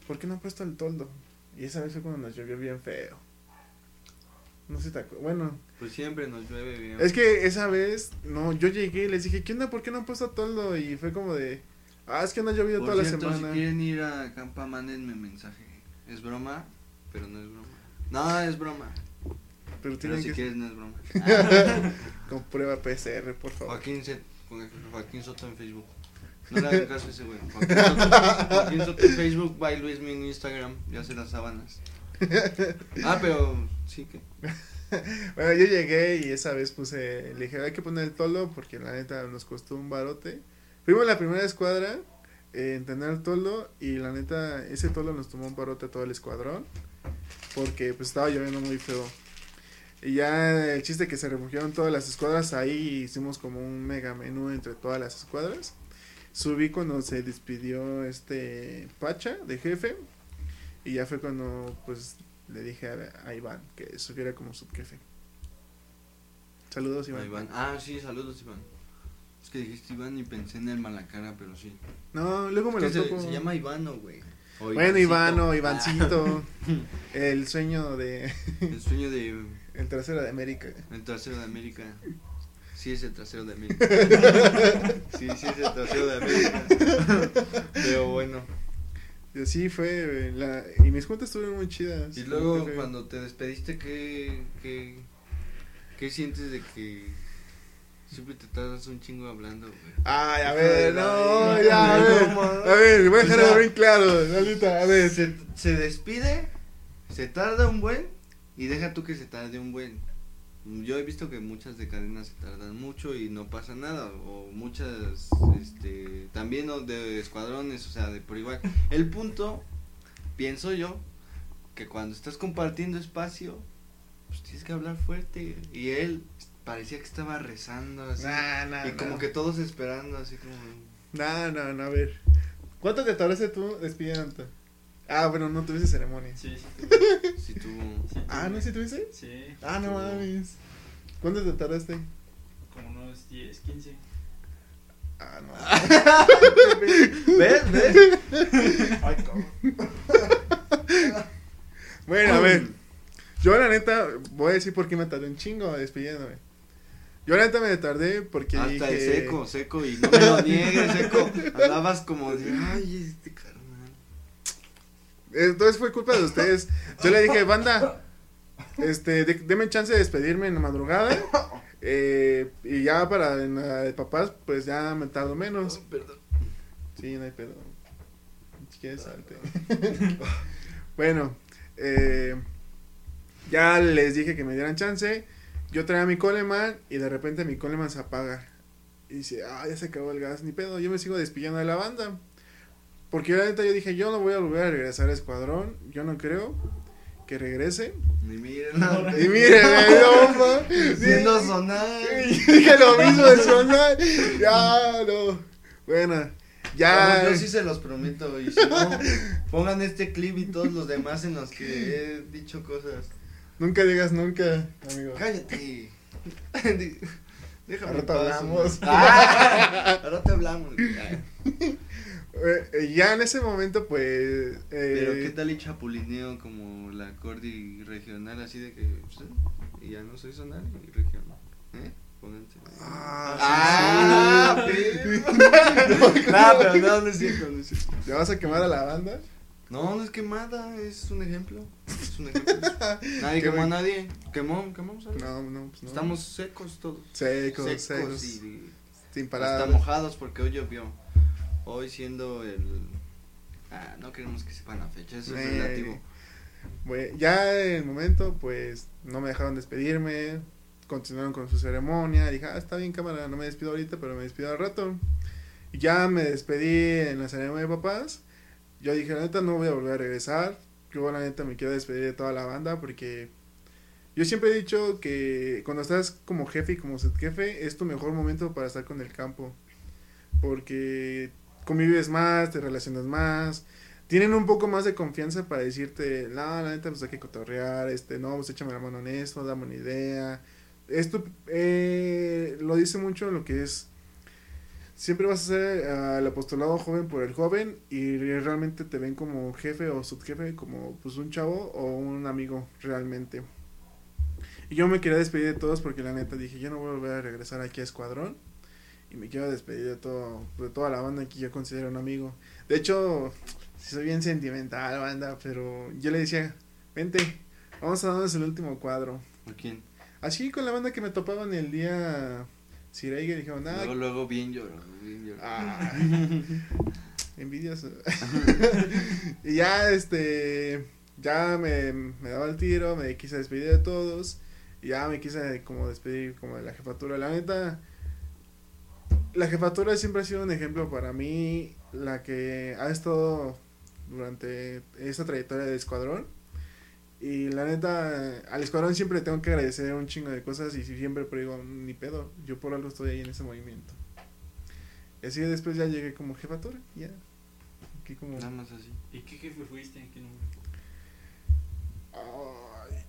¿Por qué no han puesto el toldo? Y esa vez fue cuando nos llovió bien feo. No sé si te acuerdas. Bueno, Pues siempre nos llueve bien. es que esa vez, no, yo llegué y les dije, ¿qué onda? ¿Por qué no han puesto toldo? Y fue como de, ah, es que no ha llovido toda cierto, la si semana. quieren ir a Campa, mándenme mensaje. Es broma, pero no es broma. No, es broma. Pero Pero si que quieres, no es broma. con prueba PCR, por favor. Joaquín, Se- Joaquín Soto en Facebook. No le hagan caso a ese güey. Joaquín Soto, Joaquín Soto en Facebook, by Luismi en Instagram. Ya hace las sábanas. Ah, pero sí que. Bueno, yo llegué y esa vez puse, le dije, hay que poner el toldo porque la neta nos costó un barote. Fuimos la primera escuadra eh, en tener el toldo y la neta, ese toldo nos tomó un barote a todo el escuadrón porque pues estaba lloviendo muy feo. Y ya el chiste que se refugiaron todas las escuadras, ahí hicimos como un mega menú entre todas las escuadras. Subí cuando se despidió este Pacha de jefe y ya fue cuando pues le dije a, Iván que subiera como subjefe. Saludos Iván. Ah, Iván. Ah, sí, saludos, Iván. Que dijiste Iván y pensé en el Malacara, pero sí. No, luego me lo que se, llama Ivano, güey. O Bueno, Ivancito. Ivano, Ivancito. el sueño de Ah, el sueño de el trasero de América. el trasero de América. Sí, es el trasero de América. Sí, sí, es el trasero de América. Pero bueno. Y así fue, la, y mis juntas estuvieron muy chidas. Y luego cuando te despediste, ¿qué, qué, qué sientes de que siempre te tardas un chingo hablando, güey? Ay, a ver, no, ya, a no, ver, a ver, voy a O dejarlo sea- bien claro, Lalita, a ver. Se, se despide, se tarda un buen y deja tú que se tarde un buen. Yo he visto que muchas de cadenas se tardan mucho y no pasa nada. O muchas, este, también o de escuadrones, o sea, de por igual. El punto, pienso yo, que cuando estás compartiendo espacio, pues tienes que hablar fuerte. Y él parecía que estaba rezando así. Nah, nah, y como que todos esperando así como... No, no, no, a ver. ¿Cuánto te tardaste tú despidiendo? Ah, bueno, no tuviste ceremonia. Sí, sí. tuve. Si tú... Sí, Ah, tuve. ¿no sí tuviste? Sí. Ah, no tuvo mames. ¿Cuánto te tardaste? Como unos 10, 15. Ah, no. ¿Ves? ¿Ves? Ay, cabrón. Bueno, a ver. Yo la neta, voy a decir por qué me tardé un chingo despidiéndome. Yo la neta me tardé porque Hasta dije... el seco, seco, y no me lo niegues, seco. Andabas como de, ay, este carnal. Entonces fue culpa de ustedes. Yo le dije, banda, este, de- deme chance de despedirme en la madrugada. eh, y ya para en la de papás, pues ya me tardo menos. Perdón. Sí, no hay pedo. Si quieres, salte. bueno, eh, ya les dije que me dieran chance. Yo traía mi Coleman y de repente mi Coleman se apaga. Y dice, ah, ya se acabó el gas, ni pedo. Yo me sigo despidiendo de la banda. Porque yo, la neta yo dije, yo no voy a volver a regresar a Escuadrón. Yo no creo que regrese. Ni miren, Y miren, no. Siendo sonar. dije lo mismo de sonar. Ya, no. Bueno, ya. Yo sí se los prometo. Y si no, pongan este clip y todos los demás en los que he dicho cosas. Nunca digas nunca, amigo. Cállate. Déjame. Paz, hablamos. Ah, al rato hablamos. Eh, eh, ya en ese momento, pues. eh, Pero qué tal y chapulineo como la cordi regional, así de que. pues, eh, ya no soy zonal y regional. ¿Eh? Pónganse. Ah, Ah, sí, pero- no, pero no, no es cierto, no es cierto. ¿Ya vas a quemar a la banda? No, no es quemada, es un ejemplo. Es un ejemplo. Nadie quemó a nadie. Quemó, quemamos. No, no, pues no. Estamos secos todos. secos, secos. secos y sin hasta palabras. mojados porque hoy llovió. Hoy siendo el. Ah, no queremos que sepan la fecha, eso es relativo. Bueno, ya en el momento, pues no me dejaron despedirme. Continuaron con su ceremonia. Dije, ah, está bien, cámara, no me despido ahorita, pero me despido al rato. Y ya me despedí en la ceremonia de papás. Yo dije, la neta, no voy a volver a regresar. Yo, la neta, me quiero despedir de toda la banda porque yo siempre he dicho que cuando estás como jefe y como subjefe, es tu mejor momento para estar con el campo. Porque convives más, te relacionas más, tienen un poco más de confianza para decirte, no, la neta, pues hay que cotorrear, este, no, pues échame la mano en esto, dame una idea. Esto eh, lo dice mucho lo que es, siempre vas a ser el apostolado joven por el joven y realmente te ven como jefe o subjefe, como pues un chavo o un amigo realmente. Y yo me quería despedir de todos porque la neta dije, yo no voy a volver a regresar aquí a Escuadrón. Y me quiero despedir de todo, de toda la banda que yo considero un amigo. De hecho, soy bien sentimental, banda, pero yo le decía, vente, vamos a darnos el último cuadro. ¿A quién? Así con la banda que me topaban el día Sireiga, dijeron, ah, Luego, luego bien lloró, bien lloró. ah, envidioso. y ya, este, ya me, me daba el tiro, me quise despedir de todos, y ya me quise como despedir como de la jefatura. La neta, la jefatura siempre ha sido un ejemplo para mí, la que ha estado durante esta trayectoria de escuadrón. Y la neta, al escuadrón siempre tengo que agradecer un chingo de cosas y siempre pero digo, ni pedo, yo por algo estoy ahí en ese movimiento. Y así después ya llegué como jefatura, ya. Aquí como... Nada más así. ¿Y qué jefe fuiste? ¿Qué nombre? Ay,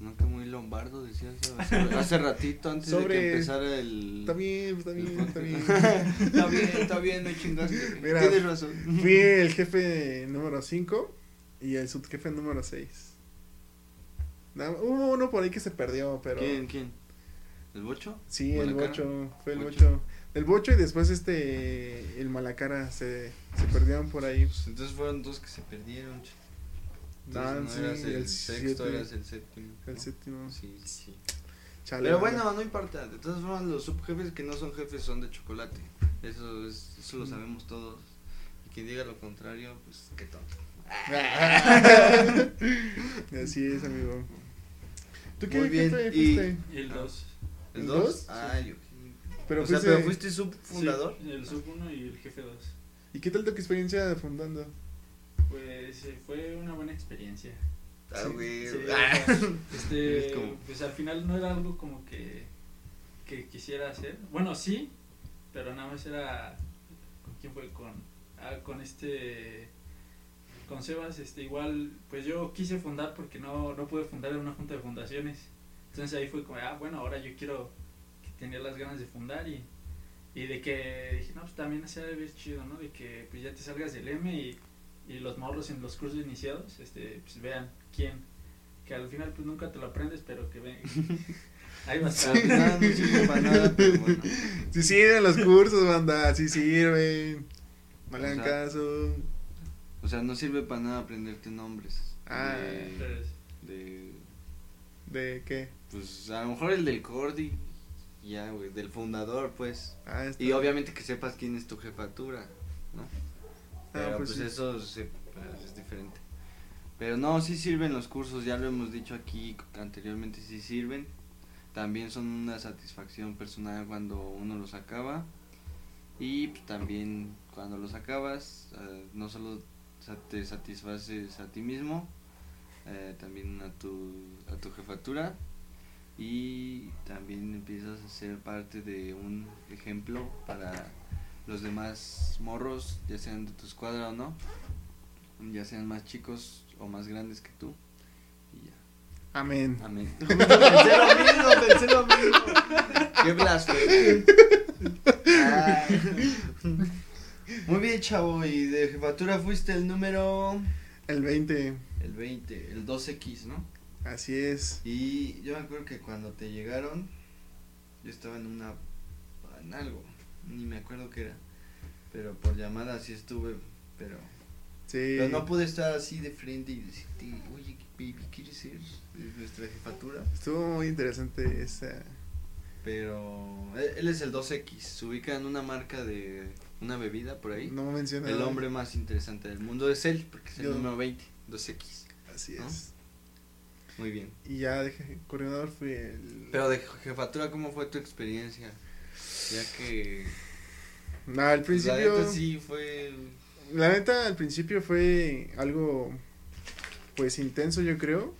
No que muy lombardo, decías hace, hace ratito antes de que empezara el. está bien, está bien, está bien. está bien, está bien, no chingaste. Mira, Tienes razón. Fui el jefe número 5 y el subjefe número 6. Hubo uno por ahí que se perdió, pero... ¿Quién, quién? ¿El bocho? Sí, el cara. bocho, fue el Bocho. bocho. El Bocho y después este, el Malacara se, se perdieron por ahí. Pues entonces fueron dos que se perdieron. sí, no eras el, el sexto, siete. eras el séptimo. El ¿no? séptimo. Sí, sí. Chale, Pero bueno, no importa. De todas formas, los subjefes que no son jefes son de chocolate. Eso, es, eso Mm. lo sabemos todos. Y quien diga lo contrario, pues qué tonto. Así es, amigo. ¿Tú qué Muy bien, jefe y- fuiste? Y el 2. ¿El ¿El 2? dos? Ah, yo. Pero o sea, fuiste- pero fuiste subfundador. el sub 1 y el jefe 2. ¿Y qué tal tu experiencia fundando? Pues eh, fue una buena experiencia. Ah, Sí, güey. Sí, Ah. sea, este, Es como- pues al final no era algo como que, que quisiera hacer. Bueno, sí, pero nada más era. ¿Con quién fue? Con, ah, con este. Con Sebas, este, igual, pues yo quise fundar porque no, no pude fundar en una junta de fundaciones. Entonces ahí fue como, ah, bueno, ahora yo quiero, que tenía las ganas de fundar y, y de que dije, no, pues también se ha de ver chido, ¿no? De que pues ya te salgas del M y, y los morros en los cursos iniciados, este, pues vean quién, que al final pues nunca te lo aprendes, pero que ven, ahí va a estar. final no sirve para nada, pero bueno. Sí sirven los cursos, banda, sí sirven. No le hagan caso. O sea, no sirve para nada aprenderte nombres. Ah. De, de- ¿De qué? Pues a lo mejor el del Cordy. Ya, güey. Del fundador, pues. Ah, Y obviamente que sepas quién es tu jefatura, ¿no? Pero pues pues, sí. eso se- pues, es diferente. Pero no, sí sirven los cursos, ya lo hemos dicho aquí anteriormente, sí sirven. También son una satisfacción personal cuando uno los acaba. Y pues, también cuando los acabas, eh, no solo te satisfaces a ti mismo, eh, también a tu, a tu jefatura. Y también empiezas a ser parte de un ejemplo para los demás morros, ya sean de tu escuadra o no, ya sean más chicos o más grandes que tú. Y ya. Amén. Amén. pensé lo mismo, pensé lo mismo. Qué blasfemia. Muy bien, chavo. Y de jefatura fuiste el número. El 20. El 20, el 2X, ¿no? Así es. Y yo me acuerdo que cuando te llegaron, yo estaba en una. en algo. Ni me acuerdo qué era. Pero por llamada sí estuve. Pero. Sí. Pero no pude estar así de frente y decirte, oye, baby, ¿quieres ser nuestra jefatura? Estuvo muy interesante esa. Pero él, él es el 2X, se ubica en una marca de una bebida por ahí. No menciona. el hombre más interesante del mundo es él, porque es el Yo- número 20, 2X. Así ¿no? es. Muy bien. Y ya de coordinador fui el. Pero de jefatura, ¿cómo fue tu experiencia? Ya que... No, al pues, la principio. neta sí fue... La neta, al principio fue algo, pues, intenso, yo creo,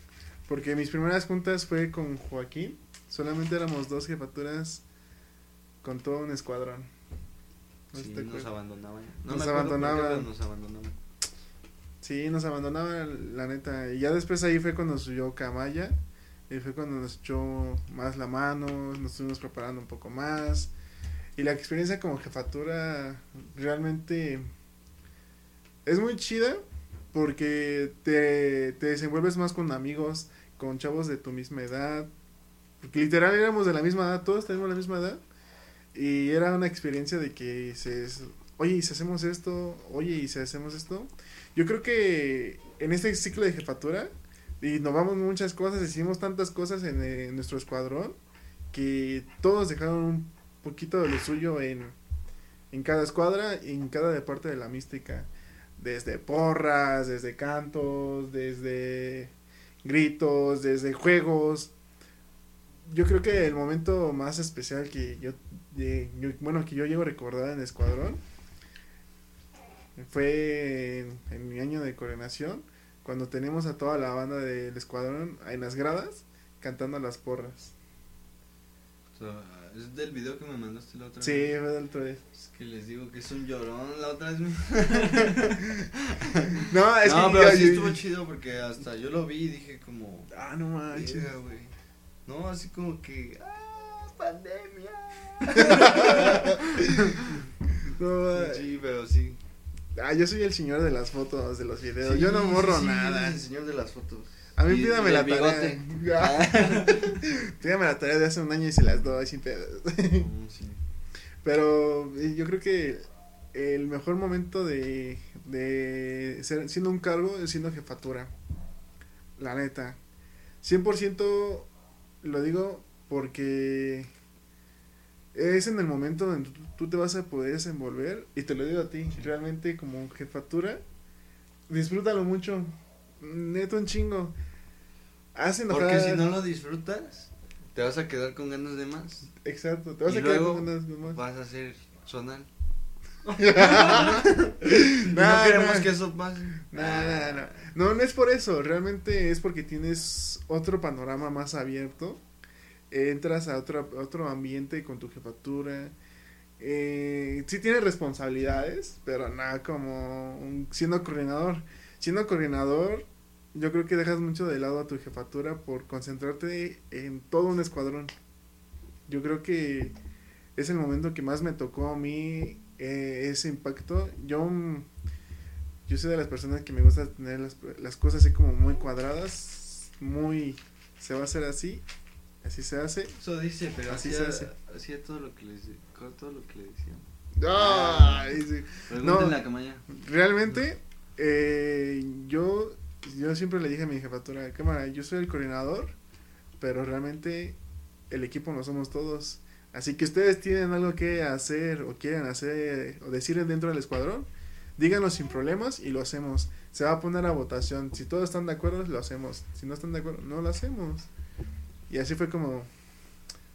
porque mis primeras juntas fue con Joaquín, solamente éramos dos jefaturas con todo un escuadrón. No sé Sí, si te nos abandonaban. Nos abandonaban. nos abandonaban. Sí, nos abandonaba, la neta, y ya después ahí fue cuando subió Camaya, y fue cuando nos echó más la mano, nos estuvimos preparando un poco más, y la experiencia como jefatura realmente es muy chida porque te, te desenvuelves más con amigos, con chavos de tu misma edad. Porque literal éramos de la misma edad, todos tenemos la misma edad. Y era una experiencia de que se, oye, ¿y si hacemos esto? Oye, ¿y si hacemos esto? Yo creo que en este ciclo de jefatura innovamos muchas cosas, hicimos tantas cosas en, eh, nuestro escuadrón que todos dejaron un poquito de lo suyo en, en cada escuadra y en cada parte de la mística desde porras, desde cantos, desde gritos, desde juegos. Yo creo que el momento más especial que yo, de- bueno, que yo llevo a recordar en Escuadrón fue en, en mi año de coordinación, cuando tenemos a toda la banda del Escuadrón en las gradas cantando las porras. O sea, es del video que me mandaste la otra Sí, vez. fue del otro día. Es que les digo que es un llorón la otra vez. No, es no, que pero yo- sí yo- estuvo chido porque hasta yo lo vi y dije como... Ah, no manches. "Verga, güey. No, así como que... ¡Ah, pandemia! No, sí, pero sí. Ah, yo soy el señor de las fotos, de los videos. Sí, yo no sí, sí, nada. el señor de las fotos. A mí Y- pídame y la bigote. tarea. pídame la tarea de hace un año y se las doy sin pedos. Mm, sí. Pero eh, yo creo que el mejor momento de, de ser, siendo un cargo es siendo jefatura. La neta. 100% lo digo porque es en el momento donde tú, te vas a poder desenvolver y te lo digo a ti, realmente como jefatura, disfrútalo mucho, neto un chingo. Haz enojar. Porque si no lo disfrutas, te vas a quedar con ganas de más. Exacto, te vas Y a quedar con ganas de más. Vas a ser zonal. No, queremos no. que eso pase. No, no, no. No, no es por eso. Realmente es porque tienes otro panorama más abierto. Entras a otro, otro ambiente con tu jefatura. Eh, sí tienes responsabilidades, pero nada como siendo coordinador. Siendo coordinador, yo creo que dejas mucho de lado a tu jefatura por concentrarte en todo un escuadrón. Yo creo que es el momento que más me tocó a mí eh, ese impacto. Yo, yo soy de las personas que me gusta tener las, las cosas así como muy cuadradas, muy, se va a hacer así, así se hace. Eso dice, pero Así hacía, se hace. hacía todo lo que le todo lo que le decían. Ay, sí. Camaya. Realmente, eh, yo, yo siempre le dije a mi jefatura, cámara, yo soy el coordinador, pero realmente el equipo no somos todos. Así que ustedes tienen algo que hacer o quieren hacer o decir dentro del escuadrón, díganos sin problemas y lo hacemos. Se va a poner a votación. Si todos están de acuerdo, lo hacemos. Si no están de acuerdo, no lo hacemos. Y así fue como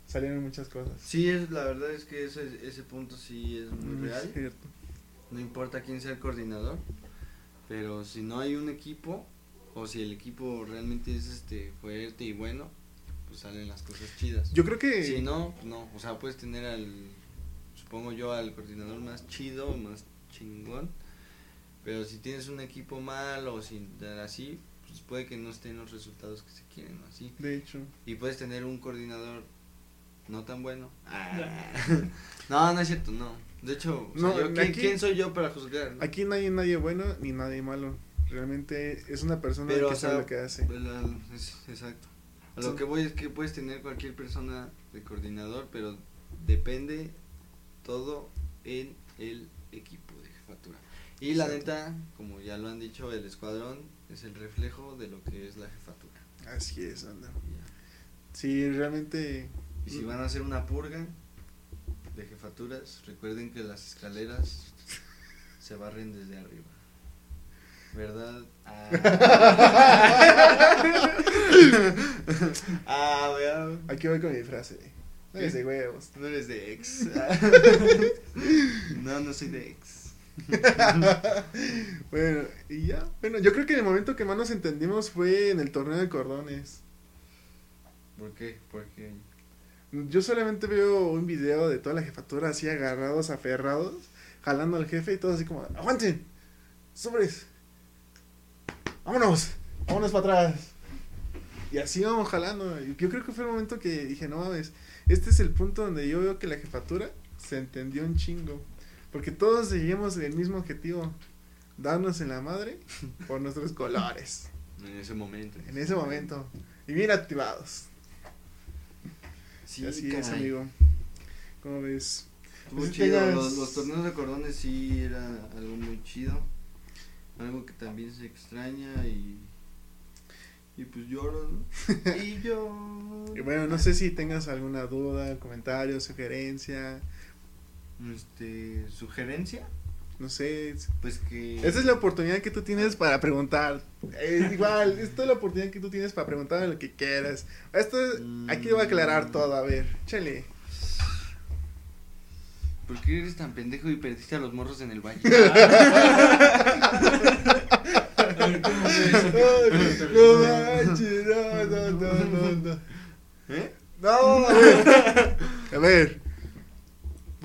salieron muchas cosas. Sí, es, la verdad es que ese, ese punto sí es muy Mm, real. cierto. No importa quién sea el coordinador, pero si no hay un equipo o si el equipo realmente es este fuerte y bueno, pues salen las cosas chidas. Yo creo que... Si no, pues no, o sea, puedes tener al supongo yo al coordinador más chido, más chingón, pero si tienes un equipo mal o sin así, pues puede que no estén los resultados que se quieren o así. De hecho. Y puedes tener un coordinador no tan bueno. no, no es cierto, no. De hecho, o sea, No, yo, ¿quién, aquí- quién soy yo para juzgar? no? Aquí no hay nadie bueno ni nadie malo. Realmente es una persona Pero, que o sea, sabe lo que hace. pues, la- es- exacto. A lo Sí. que voy es que puedes tener cualquier persona de coordinador, pero depende todo en el equipo de jefatura. Y la neta, como ya lo han dicho, el escuadrón es el reflejo de lo que es la jefatura. Así es, anda. Sí, realmente. Y si van a hacer una purga de jefaturas, recuerden que las escaleras se barren desde arriba. ¿Verdad? Ah, ah vea. Aquí voy con mi frase. No eres de huevos. No eres de ex. no, no soy de ex. Bueno, y ya. Bueno, yo creo que el momento que más nos entendimos fue en el torneo de cordones. ¿Por qué? Porque Yo solamente veo un video de toda la jefatura así agarrados, aferrados, jalando al jefe y todo así como, aguanten, sobres, vámonos, vámonos para atrás. Y así vamos jalando. Yo creo que fue el momento que dije, no mames, este es el punto donde yo veo que la jefatura se entendió un chingo. Porque todos seguimos el mismo objetivo, darnos en la madre por nuestros colores. en ese momento. En ese momento. Y bien activados. Sí, así es, amigo. ¿Cómo ves? Estuvo Pues chido, tengas- los, los torneos de cordones sí era algo muy chido. Algo que también se extraña y. Y pues lloro, ¿no? y yo. Y bueno, no sé si tengas alguna duda, comentario, sugerencia, Este. ¿Sugerencia? no sé. Pues que. Esta es la oportunidad que tú tienes para preguntar. Es igual, esta es la oportunidad que tú tienes para preguntar lo que quieras. Esto es- aquí voy a aclarar todo, a ver, chale. ¿Por qué eres tan pendejo y perdiste a los morros en el manches, no, no, no, no, no. ¿Eh? No, a ver. A ver.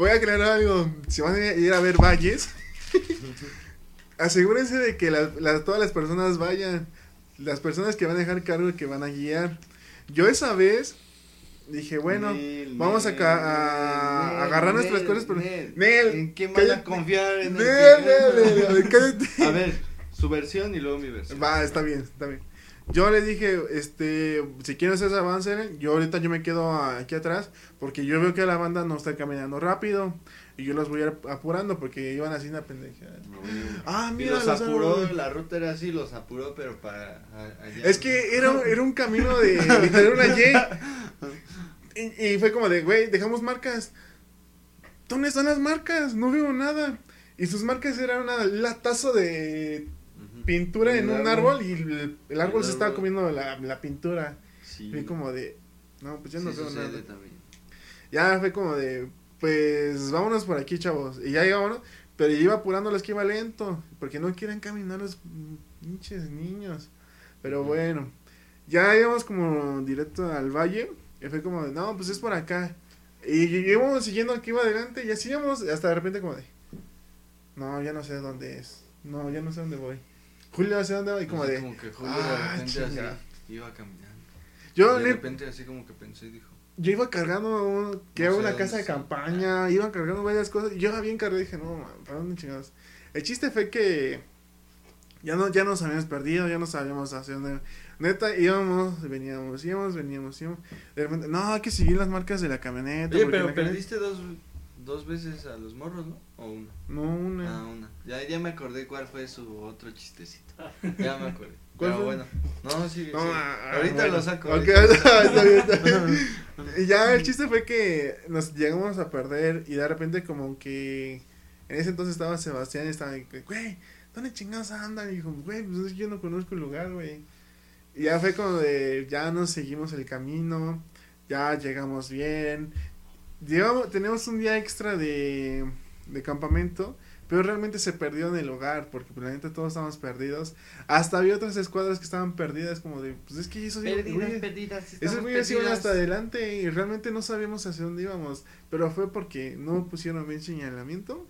Voy a aclarar algo. Si van a ir a ver valles, asegúrense de que la- la- todas las personas vayan. Las personas que van a dejar cargo que van a guiar. Yo esa vez dije, bueno, Nel, vamos a Nel, a Nel, agarrar nuestras cosas, pero- Nel, ¿En qué a confiar? En el que-. A ver, su versión y luego mi versión. Va, está bien, está bien. Yo le dije, este, si quieren hacer ese avance, yo ahorita yo me quedo aquí atrás, porque yo veo que la banda no está caminando rápido, y yo los voy a apurando, porque iban así una pendeja. Ah, Y mira, los los apuró, árboles. la ruta era así, los apuró, pero para allá. Es que era, era un camino de literal una Y. Y, y fue como de, güey, dejamos marcas. ¿Dónde están las marcas? No veo nada. Y sus marcas eran una latazo de. Pintura en un árbol y el, el árbol El se estaba comiendo la, la pintura. Sí. Fue como de, no, pues ya no Sí veo nada. también. Ya fue como de, pues vámonos por aquí, chavos. Y ya íbamos, pero yo iba apurando los que iba lento, porque no quieren caminar los pinches niños. Pero bueno, ya íbamos como directo al valle, y fue como de, no, pues es por acá. Y íbamos siguiendo aquí iba adelante, y así íbamos, hasta de repente como de, no, ya no sé dónde es, no, ya no sé dónde voy. Julio, sé dónde voy, y como Así de, como que Julio ah, de repente así iba caminando. yo, de repente así como que pensó y dijo, yo iba cargando un, que No sé una casa de campaña, iba cargando varias cosas, yo había encargado y dije, no, man, ¿para dónde chingados? El chiste fue que ya no, ya nos habíamos perdido, ya no sabíamos hacia dónde, neta, íbamos, veníamos, íbamos, veníamos, íbamos, de repente, no, hay que seguir las marcas de la camioneta. oye, pero la perdiste dos, dos veces a los morros, ¿no? O una. No, una. Ah, una. Ya, ya me acordé cuál fue su otro chistecito. Ya me acordé. ¿Cuál Pero fue? bueno. No, sí, No, sí. ah, Ahorita bueno. lo saco. Ok, ahorita lo saco. está bien, está bien. Y ya el chiste fue que nos llegamos a perder y de repente como que en ese entonces estaba Sebastián y estaba güey, ¿dónde chingados andan? Y dijo, güey, pues es que yo no conozco el lugar, güey. Y ya fue como de, ya nos seguimos el camino, ya llegamos bien. Llegamos, tenemos un día extra de, de campamento, pero realmente se perdió en el hogar, porque pues, la neta todos estábamos perdidos. Hasta había otras escuadras que estaban perdidas, como de, pues es que eso Perdidas, perdidas. esos güeyes iban hasta adelante y realmente no sabíamos hacia dónde íbamos. Pero fue porque no pusieron bien señalamiento.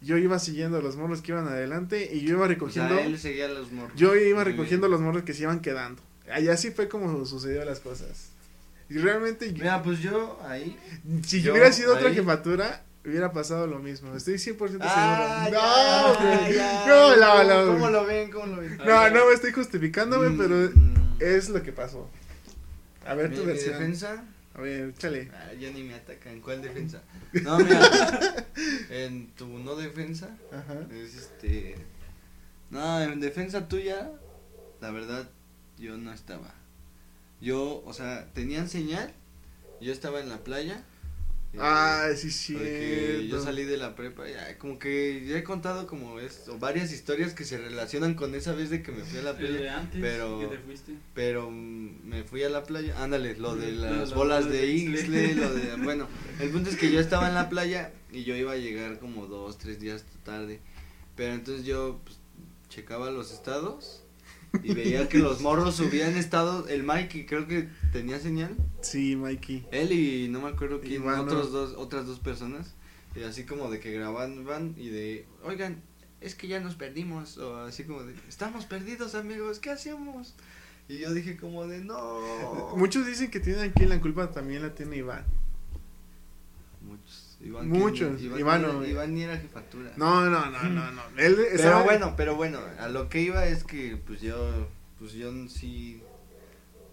Yo iba siguiendo a los morros que iban adelante y yo iba O recogiendo. sea, él seguía a los morros. Yo iba recogiendo los morros que se iban quedando. Y así fue como sucedió las cosas. Y realmente, Mira, pues yo ahí. si yo hubiera sido otra jefatura, hubiera pasado lo mismo. Estoy 100% Ah, seguro. ya, no, ya, no, no, no. ¿Cómo lo ven? ¿Cómo lo ven? No, no me estoy Mm, pero mm. es lo que pasó. A ver Mi- tu mi versión. defensa. A ver, échale. Ah, ya ni me atacan. ¿Cuál defensa? No, mira. en tu no defensa. Ajá. Es este. No, en defensa tuya. La verdad, yo no estaba. Yo, o sea, tenían señal. Yo estaba en la playa. eh, Ah, sí, sí. Porque yo salí de la prepa, ya, como que ya he contado como esto, varias historias que se relacionan con esa vez de que me fui a la playa, antes pero- que te fuiste. pero mm, me fui a la playa, ándale, lo de las las bolas bolas de Ixle. lo de, bueno, el punto es que yo estaba en la playa y yo iba a llegar como dos, tres días tarde, pero entonces yo pues, checaba los estados y veía que los morros subían estados, el Mikey creo que tenía señal, Sí, Mikey. él y no me acuerdo quién, Ivano. otros dos, otras dos personas, y así como de que grababan y de, oigan, es que ya nos perdimos, o así como de, estamos perdidos amigos, ¿qué hacemos? Y yo dije como de, no. Muchos dicen que tienen aquí la culpa también la tiene Iván. Muchos. Iván. Iván, no. Iván ni era jefatura. No, no, no, no, no. Él pero bueno, pero bueno, a lo que iba es que pues yo, pues yo sí,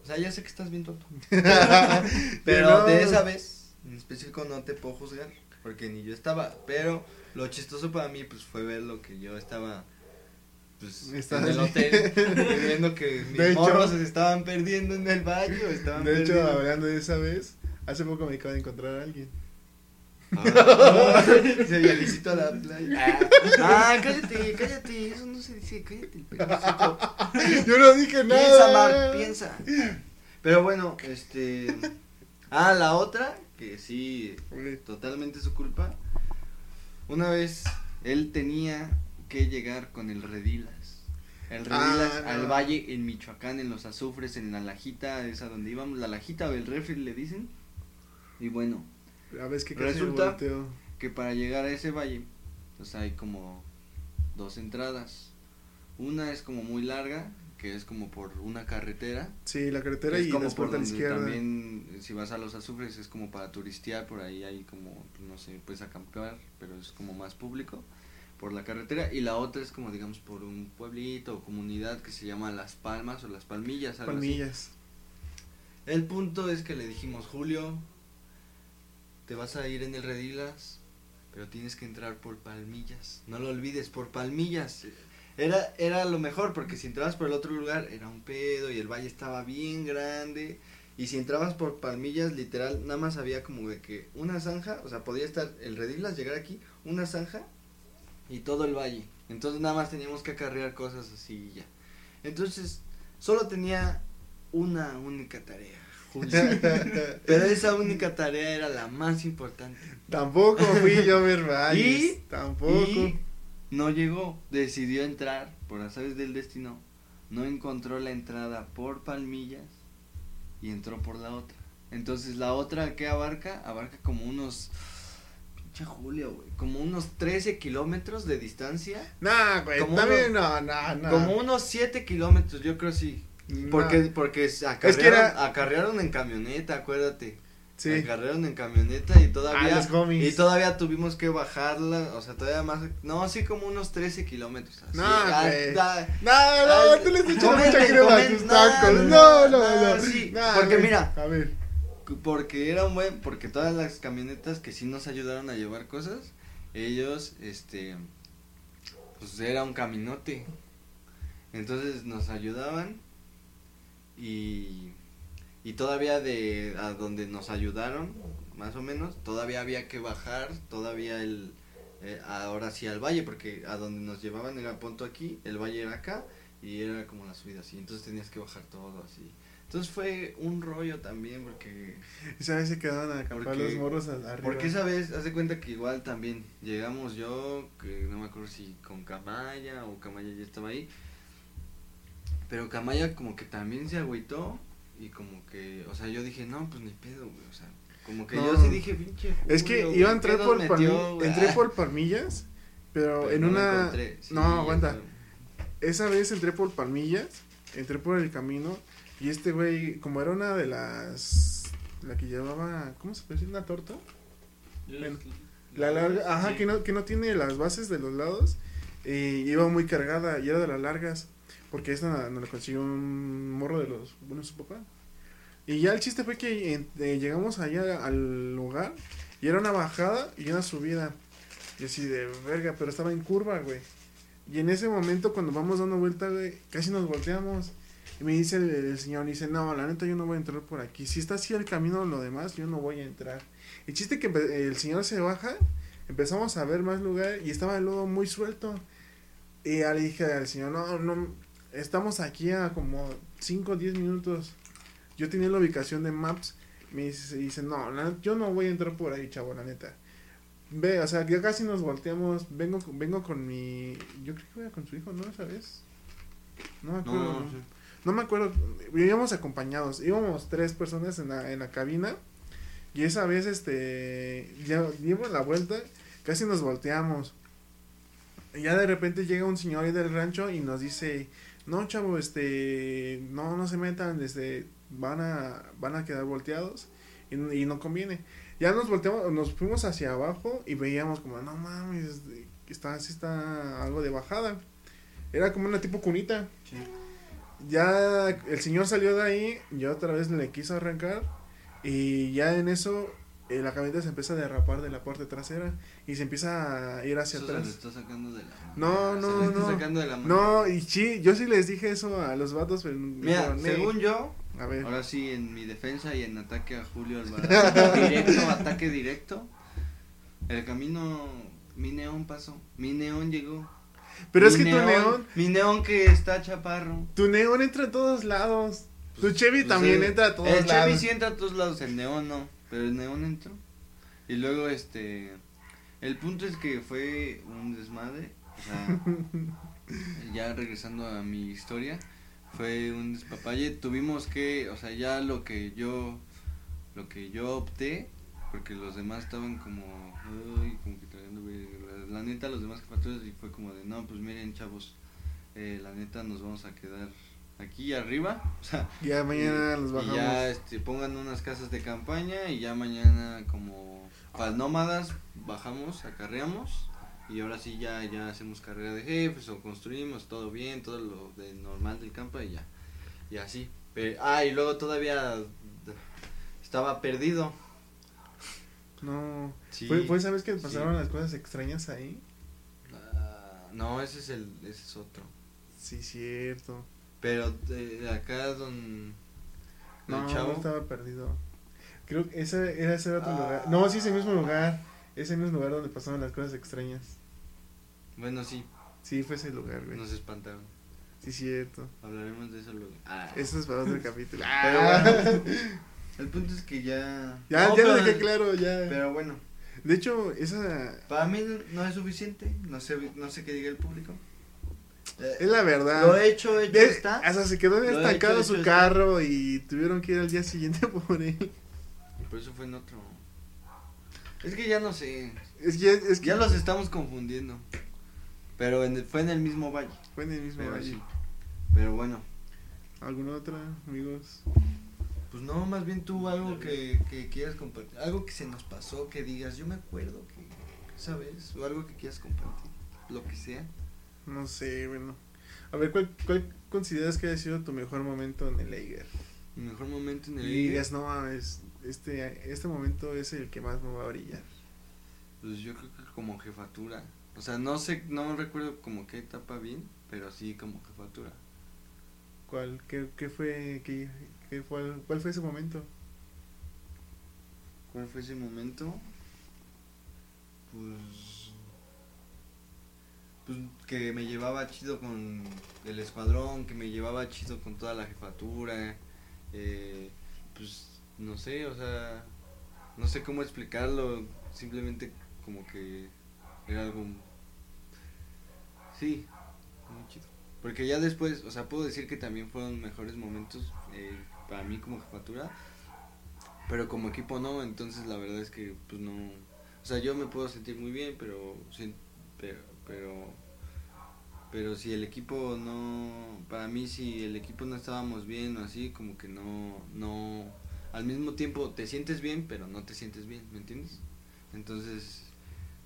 o sea, ya sé que estás bien tonto. Pero No. de esa vez, en específico no te puedo juzgar, porque ni yo estaba, pero lo chistoso para mí pues fue ver lo que yo estaba pues en el hotel viendo que mis De hecho- morros se estaban perdiendo en el baño, estaban De hecho, hablando de esa vez, hace poco me acabo de encontrar a alguien. Ah, se vialicito a la playa. Ah, cállate, cállate, eso no se dice, cállate el. Yo no dije nada. Piensa, Mark, piensa. Pero bueno, este. Ah, la otra, que sí, totalmente su culpa. Una vez él tenía que llegar con el Redilas. El Redilas Ah, no. al valle en Michoacán, en los azufres, en la lajita, esa donde íbamos, la lajita o el refri le dicen. Y bueno, A ver, es que Resulta- que para llegar a ese valle, pues hay como dos entradas. Una es como muy larga, que es como por una carretera. Sí, la carretera y como por a la izquierda. también, si vas a los azufres, es como para turistear, por ahí hay como, no sé, puedes acampar, pero es como más público. por la carretera y la otra es como digamos por un pueblito o comunidad que se llama Las Palmas o Las Palmillas. algo así. Palmillas. El punto es que le dijimos, Julio, te vas a ir en el Redilas, pero tienes que entrar por Palmillas. No lo olvides, por Palmillas. Era, era lo mejor, porque si entrabas por el otro lugar era un pedo y el valle estaba bien grande. Y si entrabas por Palmillas, literal, nada más había como de que una zanja, o sea, podía estar el Redilas, llegar aquí, una zanja y todo el valle. Entonces nada más teníamos que acarrear cosas así y ya. Entonces, solo tenía una única tarea. Julio. Pero esa única tarea era la más importante. Tampoco fui yo ver valles. Y- Tampoco. Y no llegó, decidió entrar por azares del destino, no encontró la entrada por Palmillas y entró por la otra. Entonces la otra que abarca, abarca como unos pinche Julio, güey, como unos 13 kilómetros de distancia, Nah, güey, Como también no, no, no. como unos 7 kilómetros, yo creo sí. No. Porque, porque acarrearon, Es que era- acarrearon en camioneta, acuérdate. Sí. Acarrearon en camioneta y todavía Ah, y todavía tuvimos que bajarla, o sea, todavía más, no, así como unos 13 kilómetros. Así, No, ah, da- No, no, ah, tú le echas mucha crema a tus no, tacos. no, No, no, no, sí, porque mira. A ver. porque era un buen, porque todas las camionetas que sí nos ayudaron a llevar cosas, ellos, este, pues era un caminote, entonces nos ayudaban y, y todavía de a donde nos ayudaron, más o menos, todavía había que bajar, todavía el, eh, ahora sí al valle, porque a donde nos llevaban era punto aquí, el valle era acá y era como la subida así, entonces tenías que bajar todo así. Entonces fue un rollo también porque Esa vez se quedaban a acampar Porque- los morros arriba. porque esa vez, haz de cuenta que igual también llegamos yo, que no me acuerdo si con Camaya o Camaya ya estaba ahí. Pero Camaya como que también se agüitó y como que, o sea, yo dije, no, pues ni pedo, güey, o sea, como que No. yo sí dije, pinche. Es que iba a entrar ¿qué por Palmi- metió, entré por Palmillas, pero, pero en no una encontré, sí, no, aguanta. esa vez entré por Palmillas, entré por el camino y este güey, como era una de las la que llevaba, ¿cómo se puede decir? Una torta. Bueno, La larga, ajá, sí. que no que no tiene las bases de los lados y iba muy cargada y era de las largas, porque esta nos la consiguió un morro de los, bueno, su papá. Y ya el chiste fue que eh, llegamos allá al lugar y era una bajada y una subida. Y así de verga, pero estaba en curva, güey. Y en ese momento cuando vamos dando vuelta, güey, casi nos volteamos. Y me dice el, el señor, dice, no, la neta yo no voy a entrar por aquí. Si está así el camino lo demás, yo no voy a entrar. El chiste que el señor se baja, empezamos a ver más lugar y estaba el lodo muy suelto. Y ya le dije al señor, no, no, estamos aquí a como 5 o 10 minutos. Yo tenía la ubicación de Maps. Me dice, dice no, la- yo no voy a entrar por ahí, chavo, la neta. Ve, o sea, ya casi nos volteamos. Vengo, vengo con mi. Yo creo que iba con su hijo, ¿no? ¿Esa vez? No me acuerdo. No, No, no me acuerdo. Íbamos acompañados. Íbamos tres personas en la, en la cabina. Y esa vez, este. Ya dimos la vuelta. Casi nos volteamos. Y ya de repente llega un señor ahí del rancho y nos dice: No, chavo, este. No, no se metan. Este. Van a, van a quedar volteados. Y, y no conviene. Ya nos volteamos, nos fuimos hacia abajo y veíamos como, no mames, está, así está algo de bajada. Era como una tipo cunita. Sí. Ya el señor salió de ahí, yo otra vez le quiso arrancar y ya en eso eh, la camioneta se empieza a derrapar de la parte trasera y se empieza a ir hacia Eso se lo atrás. está sacando de la mano. No, Se no, lo está no. sacando de la. No, y sí, yo sí les dije eso a los vatos, pero según yo, a ver, ahora sí en mi defensa y en ataque a Julio Alvarado, directo, ataque directo. El camino, mi neón pasó, mi neón llegó. pero es que tu neón, mi neón que está chaparro. tu neón entra a todos lados. Tu Chevy Pues, también entra a todos El lados. Chevy sí entra a todos lados, el neón no, pero el neón entró. Y luego este, el punto es que fue un desmadre, o sea, ya regresando a mi historia, fue un despapalle, tuvimos que, o sea, ya lo que yo, lo que yo opté, porque los demás estaban como, ay, como que trayendo, la neta los demás jefaturas y fue como de, no, pues miren chavos, eh, la neta nos vamos a quedar aquí arriba, o sea, Ya mañana los y bajamos. ya este, pongan unas casas de campaña y ya mañana como nómadas bajamos, acarreamos y ahora sí ya, ya hacemos carrera de jefes o construimos todo bien, todo lo de normal del campo y ya, y así. Pero, ah, y luego todavía estaba perdido. No. Sí. ¿Fue, fue esa vez que Sí. pasaron las cosas extrañas ahí? Ah, no, ese es el, ese es otro. Sí, cierto. Pero de acá don, No, no Chavo, estaba perdido. Creo que ese era ese otro Ah. lugar. No, sí, ese mismo lugar. Ese mismo lugar donde pasaban las cosas extrañas. bueno sí, Sí, fue ese lugar, güey. nos espantaron. Sí, cierto. Hablaremos de eso luego. Ah. Eso es para otro capítulo. Pero Ah. bueno, el punto es que ya. Ya, No, ya lo pero- dejé claro, ya. Pero bueno, De hecho, esa para mí no es suficiente. No sé, no sé qué diga el público. Es la verdad. Lo hecho, hecho De- está. Hasta se quedó hecho, estancado hecho su está. carro y tuvieron que ir al día siguiente por él. Por eso fue en otro. Es que ya no sé. Es que, es que Ya los estamos confundiendo. Pero en el- fue en el mismo valle. fue en el mismo Pero, valle. sí. Pero bueno. ¿Alguna otra, amigos? Pues no, más bien tú algo que, que quieras compartir. Algo que se nos pasó, que digas, yo me acuerdo que, ¿sabes? O algo que quieras compartir. Lo que sea. No sé, bueno. A ver, ¿cuál, cuál consideras que haya sido tu mejor momento en el Eiger? Mi mejor momento en el Y Liga, digas, no mames, este, este momento es el que más me va a brillar. Pues yo creo que como jefatura. O sea, no sé, no recuerdo como qué etapa bien, pero sí como jefatura. ¿Cuál, qué, qué fue, qué, qué fue, cuál fue ese momento? ¿Cuál fue ese momento? Pues. Pues que me llevaba chido con el escuadrón, que me llevaba chido con toda la jefatura. eh, pues no sé, o sea. No sé cómo explicarlo. Simplemente como que era algo. Sí, muy chido. Porque ya después, o sea, puedo decir que también fueron mejores momentos eh, para mí como jefatura. Pero como equipo no, entonces la verdad es que pues no, o sea, yo me puedo sentir muy bien, pero pero pero pero si el equipo no para mí si el equipo no estábamos bien o así, como que no no al mismo tiempo te sientes bien, pero no te sientes bien, ¿me entiendes? Entonces,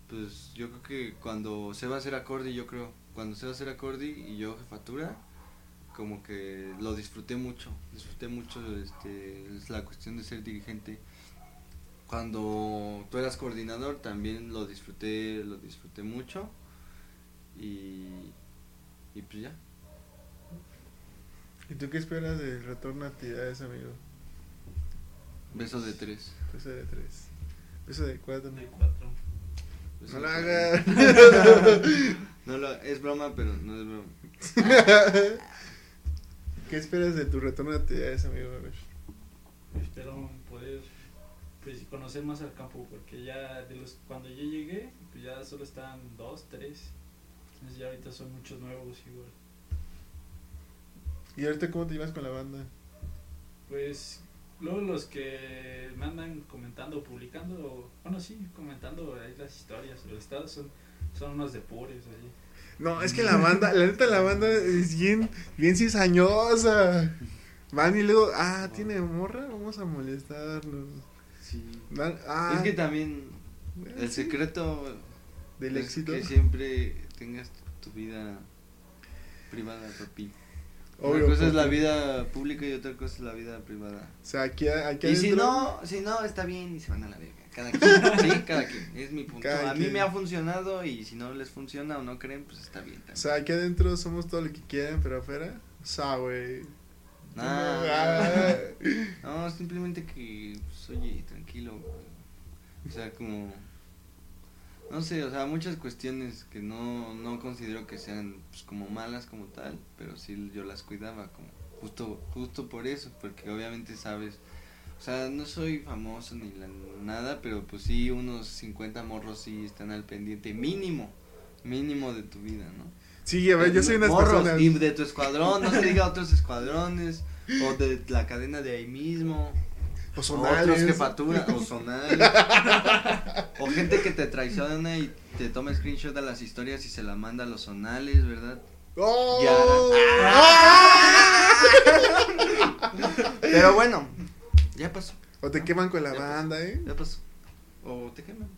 pues yo creo que cuando se va a hacer acorde, yo creo, cuando se va a hacer acorde y yo jefatura, como que lo disfruté mucho, disfruté mucho este, es la cuestión de ser dirigente. Cuando tú eras coordinador también lo disfruté, lo disfruté mucho y, y pues ya. ¿Y tú qué esperas del retorno a actividades, amigo? Beso de tres. Beso de tres. Beso de cuatro. De cuatro. beso No de lo hagas. No lo, es broma, pero no es broma. ¿Qué esperas de tu retorno a actividades, amigo? A ver. Espero poder pues, conocer más al campo porque ya de los cuando yo llegué pues ya solo estaban dos, tres. Entonces ya ahorita son muchos nuevos igual. ¿Y ahorita cómo te llevas con la banda? Pues luego los que me andan comentando, publicando, bueno sí, comentando ahí las historias, los estados son, son unos depures ahí. No, es que la banda, la neta la banda es bien, bien cizañosa. Van y luego, ah, tiene morra, vamos a molestarnos. Sí. Van- ah, Es que también el secreto del es éxito. que siempre tengas tu vida privada, papi. Obvio, Una cosa es la vida pública y otra cosa es la vida privada. O sea, aquí, aquí Y si no, si no, está bien y se van a la verga. Cada quien, sí, cada quien. Es mi punto. Cada a mí quien. me ha funcionado y si no les funciona o no creen, pues está bien O también. sea, aquí adentro somos todo lo que quieran, pero afuera, o sea, güey. Nah, Ah. no, simplemente que, pues, oye, tranquilo. O sea, como, no sé, o sea, muchas cuestiones que no, no considero que sean, pues, como malas como tal, pero sí yo las cuidaba como, justo, justo por eso, porque obviamente sabes, o sea, no soy famoso ni la- nada, pero pues sí, unos 50 morros sí están al pendiente, mínimo, mínimo de tu vida, ¿no? Sí, a ver, yo soy Morros, personas. Y de tu escuadrón, no se diga otros escuadrones, o de la cadena de ahí mismo, O o sonales. otros jefatura, o gente que te traiciona y te toma screenshot de las historias y se la manda a los zonales, ¿verdad? ¡Oh! Pero bueno, ya pasó, O te queman con la pasó. banda, ¿eh? ya pasó. O te queman.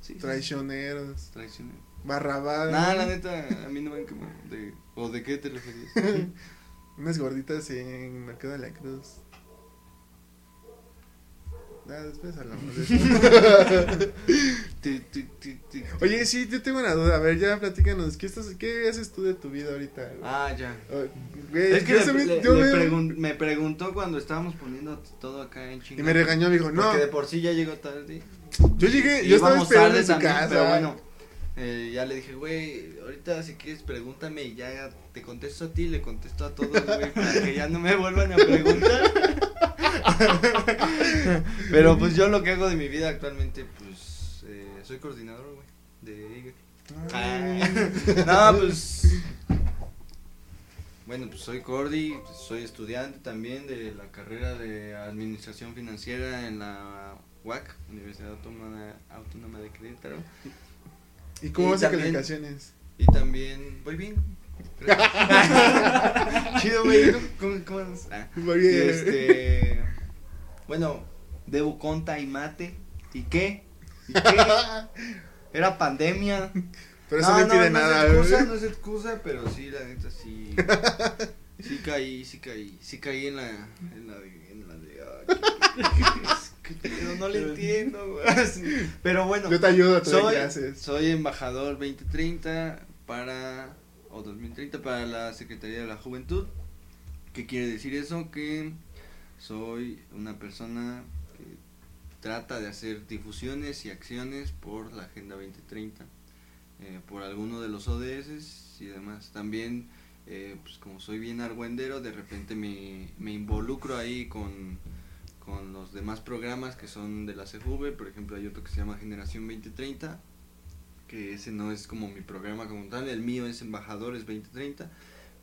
Sí, sí, sí. Traicioneros. Traicionero. Barrabás. Nah, la neta, a mí no me como de ¿O de qué te referías? Unas gorditas en Mercado de la Cruz. Ah, después hablamos de eso. Oye, sí, yo tengo una duda. A ver, ya platícanos. ¿Qué, estás, qué haces tú de tu vida ahorita? güey? Ah, ya. Oh, güey, Es que yo le- me- yo le me- pregun- me preguntó cuando estábamos poniendo todo acá en Y chingada. me regañó, me dijo, no. Porque de por sí ya llegó tarde. Yo llegué, Y yo estaba esperando tarde en su también, casa. Pero bueno, eh, ya le dije, güey, ahorita si quieres pregúntame y ya te contesto a ti, le contesto a todos, güey, para que ya no me vuelvan a preguntar. pero pues yo lo que hago de mi vida actualmente, pues eh, soy coordinador, güey, de. Ay. no, pues. Bueno, pues soy Cordy, pues, soy estudiante también de la carrera de Administración Financiera en la UAC, Universidad Autónoma, Autónoma de Querétaro. ¿Y cómo vas a calificaciones? Y también, voy bien. Chido, güey. ¿Cómo, cómo andas? Ah, Muy bien. este. Bueno, debo conta y mate. ¿Y qué? ¿Y qué? Era pandemia. Pero eso no, impide no nada, es excusa, güey. no es excusa, pero sí, la neta, sí. Sí caí, sí caí. Sí caí en la. En la de. En la de pedo, no le entiendo, güey. Pero bueno. Yo te ayudo, Soy, soy embajador 2030 para. O 2030 para la Secretaría de la Juventud. ¿Qué quiere decir eso? Que soy una persona que trata de hacer difusiones y acciones por la Agenda 2030, eh, por alguno de los ODS y demás. También, eh, pues como soy bien argüendero, de repente me, me involucro ahí con, con los demás programas que son de la CJV, por ejemplo hay otro que se llama Generación 2030, que ese no es como mi programa como tal, el mío es Embajadores 2030.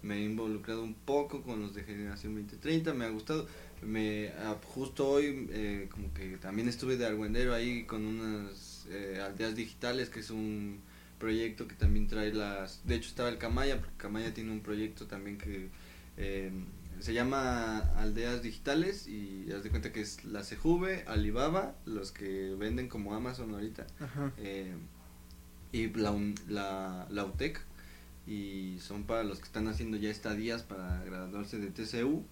Me he involucrado un poco con los de Generación 2030, me ha gustado. Me ah, justo hoy eh, como que también estuve de argüendero ahí con unas eh, aldeas digitales que es un proyecto que también trae las de hecho estaba el Camaya porque Camaya tiene un proyecto también que eh, se llama Aldeas Digitales y haz de cuenta que es la CJV, Alibaba, los que venden como Amazon ahorita Ajá. eh, y la, la, la UTEC y son para los que están haciendo ya estadías para graduarse de TCU.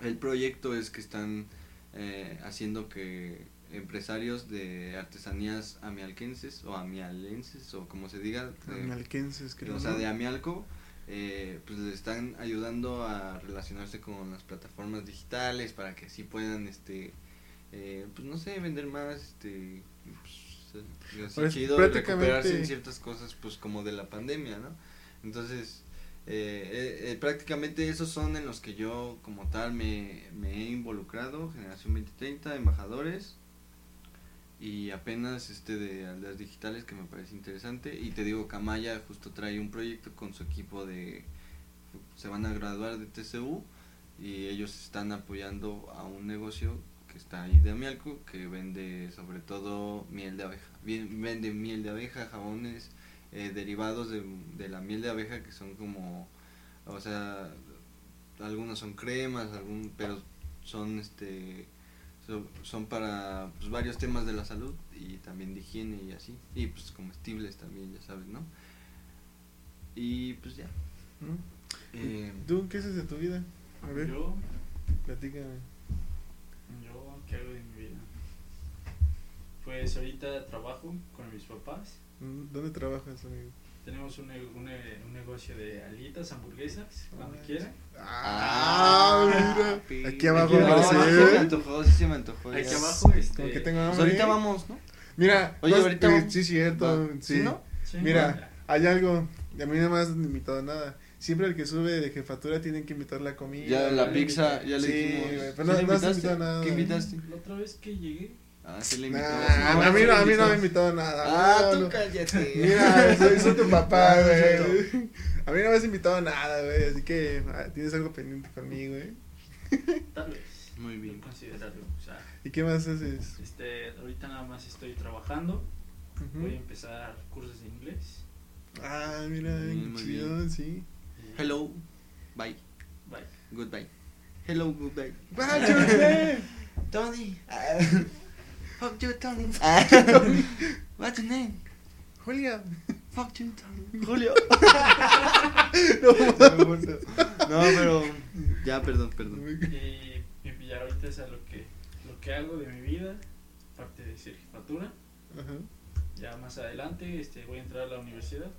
El proyecto es que están eh, haciendo que empresarios de artesanías amialquenses o amialenses o como se diga, Analquenses, creo. o sea, de Amialco, eh, pues le están ayudando a relacionarse con las plataformas digitales para que así puedan, este, eh, pues no sé, vender más, este, pues, eh, Pues, chido, recuperarse en ciertas cosas, pues como de la pandemia, ¿no? Entonces, eh, eh, eh, prácticamente esos son en los que yo como tal me, me he involucrado, Generación 2030, embajadores, y apenas este de aldeas digitales que me parece interesante. Y te digo Camaya justo trae un proyecto con su equipo de se van a graduar de TCU y ellos están apoyando a un negocio que está ahí de Amialco que vende sobre todo miel de abeja vende miel de abeja jabones eh, derivados de, de la miel de abeja que son como o sea algunos son cremas algún pero son este So- son para pues, varios temas de la salud y también de higiene y así. Y pues comestibles también, ya sabes, ¿no? Y pues ya. ¿Mm? Eh, ¿Tú qué haces de tu vida? A ver, Yo, platícame. yo, ¿qué hago de mi vida? Pues ahorita trabajo con mis papás. Mm, ¿Dónde trabajas, amigo? Tenemos un, un, un negocio de alitas, hamburguesas, cuando Ah, quieran. Ah, mira. pi- Aquí abajo aparece. sí se me antojó, sí se me antojó. Aquí ya. abajo, este. Como que tengo Pues ahorita vamos, ¿no? Mira, Oye, no, ahorita eh, sí, cierto. Va. Sí. ¿Sí, no? sí, Mira, bueno, hay algo. y A mí no me has invitado a nada. Siempre el que sube de jefatura tienen que invitar la comida. Ya la pizza, ya le Sí, dijimos. pero ¿Sí no- no has invitado nada. ¿Qué invitaste? La otra vez que llegué, Ah, sí le Nah, invitó. a, mí, no- a mí no me ha invitado a nada. Ah, no, tú no. cállate. Mira, soy, soy tu papá, güey. A mí no me has invitado a nada, güey. Así que ah, tienes algo pendiente conmigo, güey. tal vez. Muy bien. Considerarlo. O sea, ¿Y qué más haces? este, ahorita nada más estoy trabajando. Voy a empezar cursos de inglés. Ah, mira, muy chido, sí. y- Hello, bye, Bye. goodbye. Hello, goodbye. ¡Va, Jorge! Tony. Fuck you, Tony. What's your name? Julia. Fuck Chinatown. Julio. no, pero. Ya, perdón, perdón. Y, y ya ahorita es a lo que, lo que hago de mi vida, aparte de ser jefatura. Ajá. Ya más adelante este, voy a entrar a la universidad,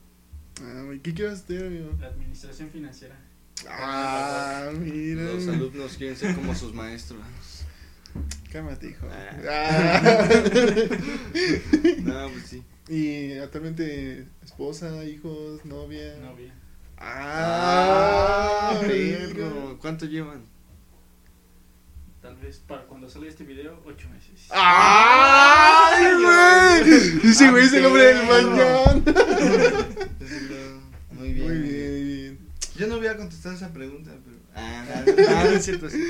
Ah, ¿qué quieres estudiar, amigo? administración financiera. Ah, mira. Los alumnos quieren ser como sus maestros. Cálmate, hijo. Ah. Ah. No, pues sí. y actualmente, esposa, hijos, novia. Novia. Ah, perro. ¿Cuánto llevan? Tal vez para cuando salga este video, ocho meses. ¡Ay, güey! Ese güey es el hombre del mañana. Muy bien. Muy bien, muy bien. Yo no voy a contestar esa pregunta, pero. Ah, no, no, no es cierto. sí.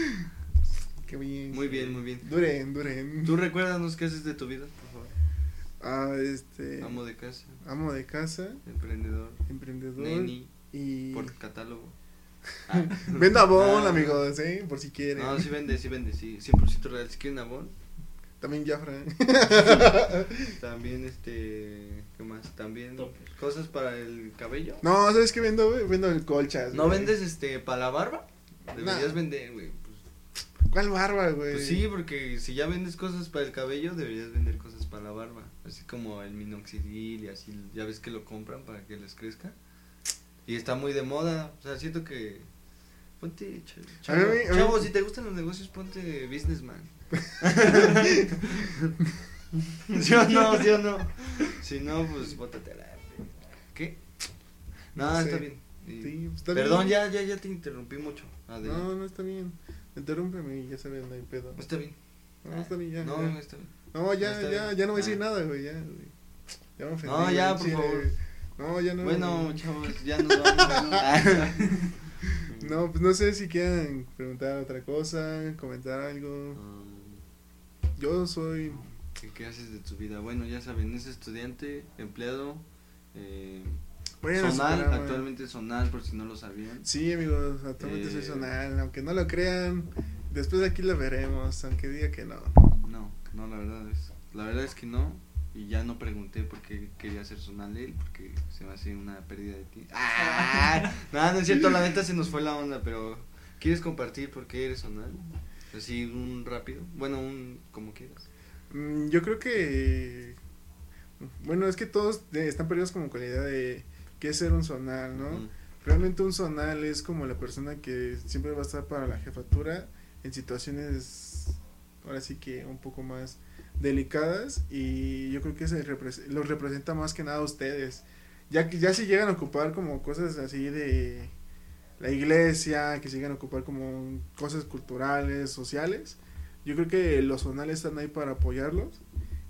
Qué bien. Muy bien, muy bien. Duren, duren. Tú recuérdanos qué haces de tu vida, por favor. Ah, este. Amo de casa, amo de casa, emprendedor, emprendedor. neni, Y. por catálogo. Ah. Venda Avon, Ah. amigos, ¿eh? Por si quieren. No, sí vende, sí vende, sí. 100% real. Si quieren abón. También Jafra. También, este. ¿Qué más? También Topper. cosas para el cabello. No, ¿sabes qué vendo, güey? Vendo el colchas. ¿No güey. vendes, este, para la barba? Deberías Nah. vender, güey. ¿Cuál barba, güey? pues sí, porque si ya vendes cosas para el cabello, deberías vender cosas para la barba. Así como el minoxidil y así. Ya ves que lo compran para que les crezca. Y está muy de moda. O sea, siento que. Ponte, ch- chavo. A mí- a mí- Chavo, si te gustan los negocios, ponte businessman. ¿Sí o no? ¿Sí o no? Si no, pues bótate a la. ¿Qué? No, No sé. está bien. Y- Sí, está Perdón, bien. ya, ya, ya te interrumpí mucho. Adelante. No, no está bien. Interrúmpeme y ya saben, no hay pedo. Está bien. No, está bien, ya. No, ya. está bien. No, ya, está ya, ya no voy a decir Ah. nada, güey, ya, güey. Ya me ofendí. No, ya, por chile. favor. No, ya no. bueno, chavos, ya nos vamos. Ah. No, pues no sé si quieran preguntar otra cosa, comentar algo. Ah, Yo soy. ¿Qué, qué haces de tu vida? Bueno, ya saben, es estudiante, empleado, eh, Vayan a su actualmente zonal, por si no lo sabían. Sí, amigos, actualmente soy Eh. zonal. Aunque no lo crean, después de aquí lo veremos, aunque diga que no. No, no, la verdad es, la verdad es que no. Y ya no pregunté por qué quería ser zonal él, porque se me hace una pérdida de ti. ¡Ah! No, no es cierto, la neta se nos fue la onda, pero ¿quieres compartir por qué eres zonal? Así, un rápido. Bueno, un como quieras. Mm, Yo creo que. Bueno, es que todos eh, están perdidos como con la idea de qué es ser un zonal, ¿no? Mm. Realmente un zonal es como la persona que siempre va a estar para la jefatura en situaciones, ahora sí que un poco más delicadas y yo creo que se repres- los representa más que nada a ustedes. Ya que ya si llegan a ocupar como cosas así de la iglesia, que llegan a ocupar como cosas culturales, sociales, yo creo que los zonales están ahí para apoyarlos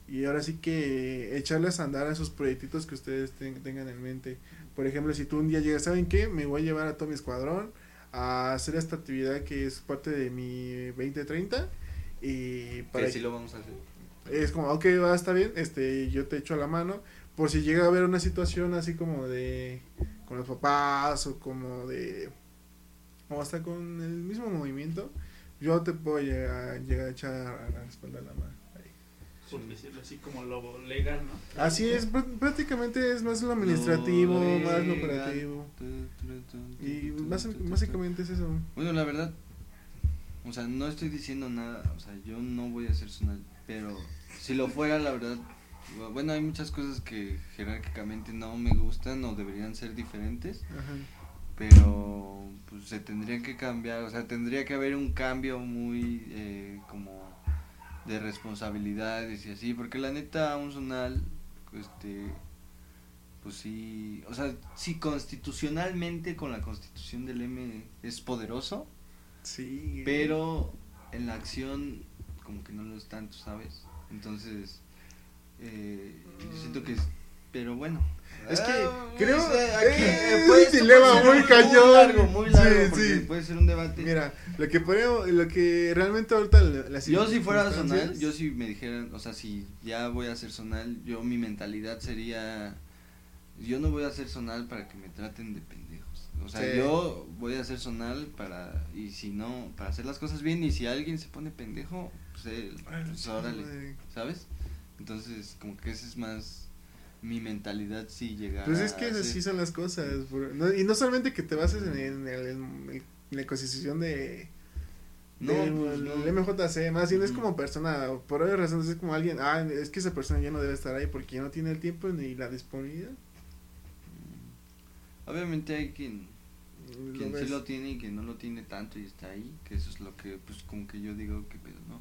y ahora sí que echarles a andar a esos proyectitos que ustedes ten- tengan en mente. Por ejemplo, si tú un día llegas, ¿saben qué? Me voy a llevar a todo mi escuadrón a hacer esta actividad que es parte de mi 2030 y para Que sí lo vamos a hacer. es como, ok, va, está bien, este, yo te echo la mano, por si llega a haber una situación así como de, con los papás o como de, o hasta con el mismo movimiento, yo te puedo llegar, llegar a echar a la espalda la mano. Por decirlo así, como lo legal, ¿no? Así es, pr- prácticamente es más lo administrativo, Lo más lo legal. operativo. Y básicamente es eso. Bueno, la verdad, o sea, no estoy diciendo nada, o sea, yo no voy a ser zonal, pero si lo fuera, la verdad, bueno, hay muchas cosas que jerárquicamente no me gustan o deberían ser diferentes, Ajá. pero pues se tendrían que cambiar, o sea, tendría que haber un cambio muy eh, como de responsabilidades y así, porque la neta un zonal, este, pues sí, o sea, sí constitucionalmente con la constitución del M es poderoso, Sí. pero en la acción como que no lo es tanto, ¿sabes? Entonces, eh, yo siento que es, pero bueno. Es que Ah, creo- eh, eh, puede- esto dilema muy cañón. Muy largo, muy largo, Sí, puede ser un debate. Mira, lo que podemos, lo que realmente ahorita la- yo si fuera zonal, yo si me dijeran, o sea, si ya voy a ser zonal, yo mi mentalidad sería, yo no voy a ser zonal para que me traten de pendejos. O sea, Sí. yo voy a ser zonal para, y si no, para hacer las cosas bien, y si alguien se pone pendejo, pues, él, pues órale. ¿sabes? Entonces, como que ese es más mi mentalidad sí llegara Pues es que así son las cosas. no- y no solamente que te bases en, en el- en la ecosistema de, No, pues, el no. MJC, más bien es Ujú. como persona, por varias razones, es como alguien, ah, es que esa persona ya no debe estar ahí porque ya no tiene el tiempo ni la disponibilidad. Obviamente hay quien, quien sí lo tiene y quien no lo tiene tanto y está ahí, que eso es lo que, pues, como que yo digo que pedo, ¿no?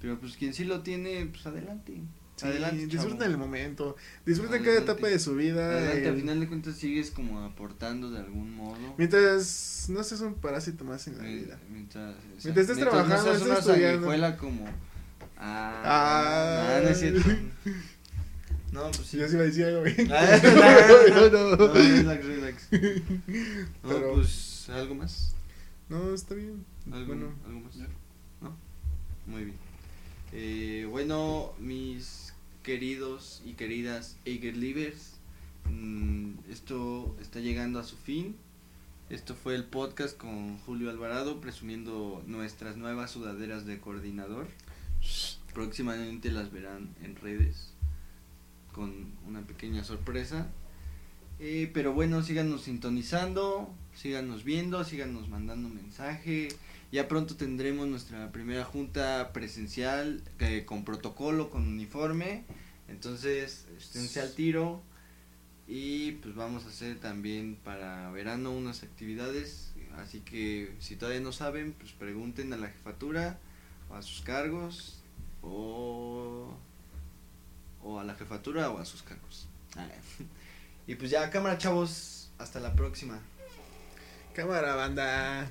Pero, pues, quien sí lo tiene, pues, adelante. Sí, adelante, disfruten chavo. el momento, disfruten cada Adelante. etapa de su vida. Adelante, al el- final de cuentas sigues como aportando de algún modo. Mientras no seas un parásito más en la vida. Mientras, Mientras estés trabajando, no seas estés una estudiando. como... Ah, Ah. no, no es cierto. No, pues sí. Yo sí iba a decir algo bien. Ah, no, no. No, relax, relax. No, Pero- pues, ¿algo más? No, está bien. ¿Algo, Bueno, ¿algo más? ¿No? Muy bien. Eh, bueno, mis queridos y queridas Eagerlivers, mm, esto está llegando a su fin. Esto fue el podcast con Julio Alvarado presumiendo nuestras nuevas sudaderas de coordinador. Próximamente las verán en redes con una pequeña sorpresa. Eh, pero bueno, síganos sintonizando, síganos viendo, síganos mandando mensaje. Ya pronto tendremos nuestra primera junta presencial eh, con protocolo, con uniforme. Entonces, esténse al tiro. Y pues vamos a hacer también para verano unas actividades. Así que si todavía no saben, pues pregunten a la jefatura o a sus cargos o, o a la jefatura o a sus cargos. Y pues ya, cámara chavos, hasta la próxima. Cámara, banda.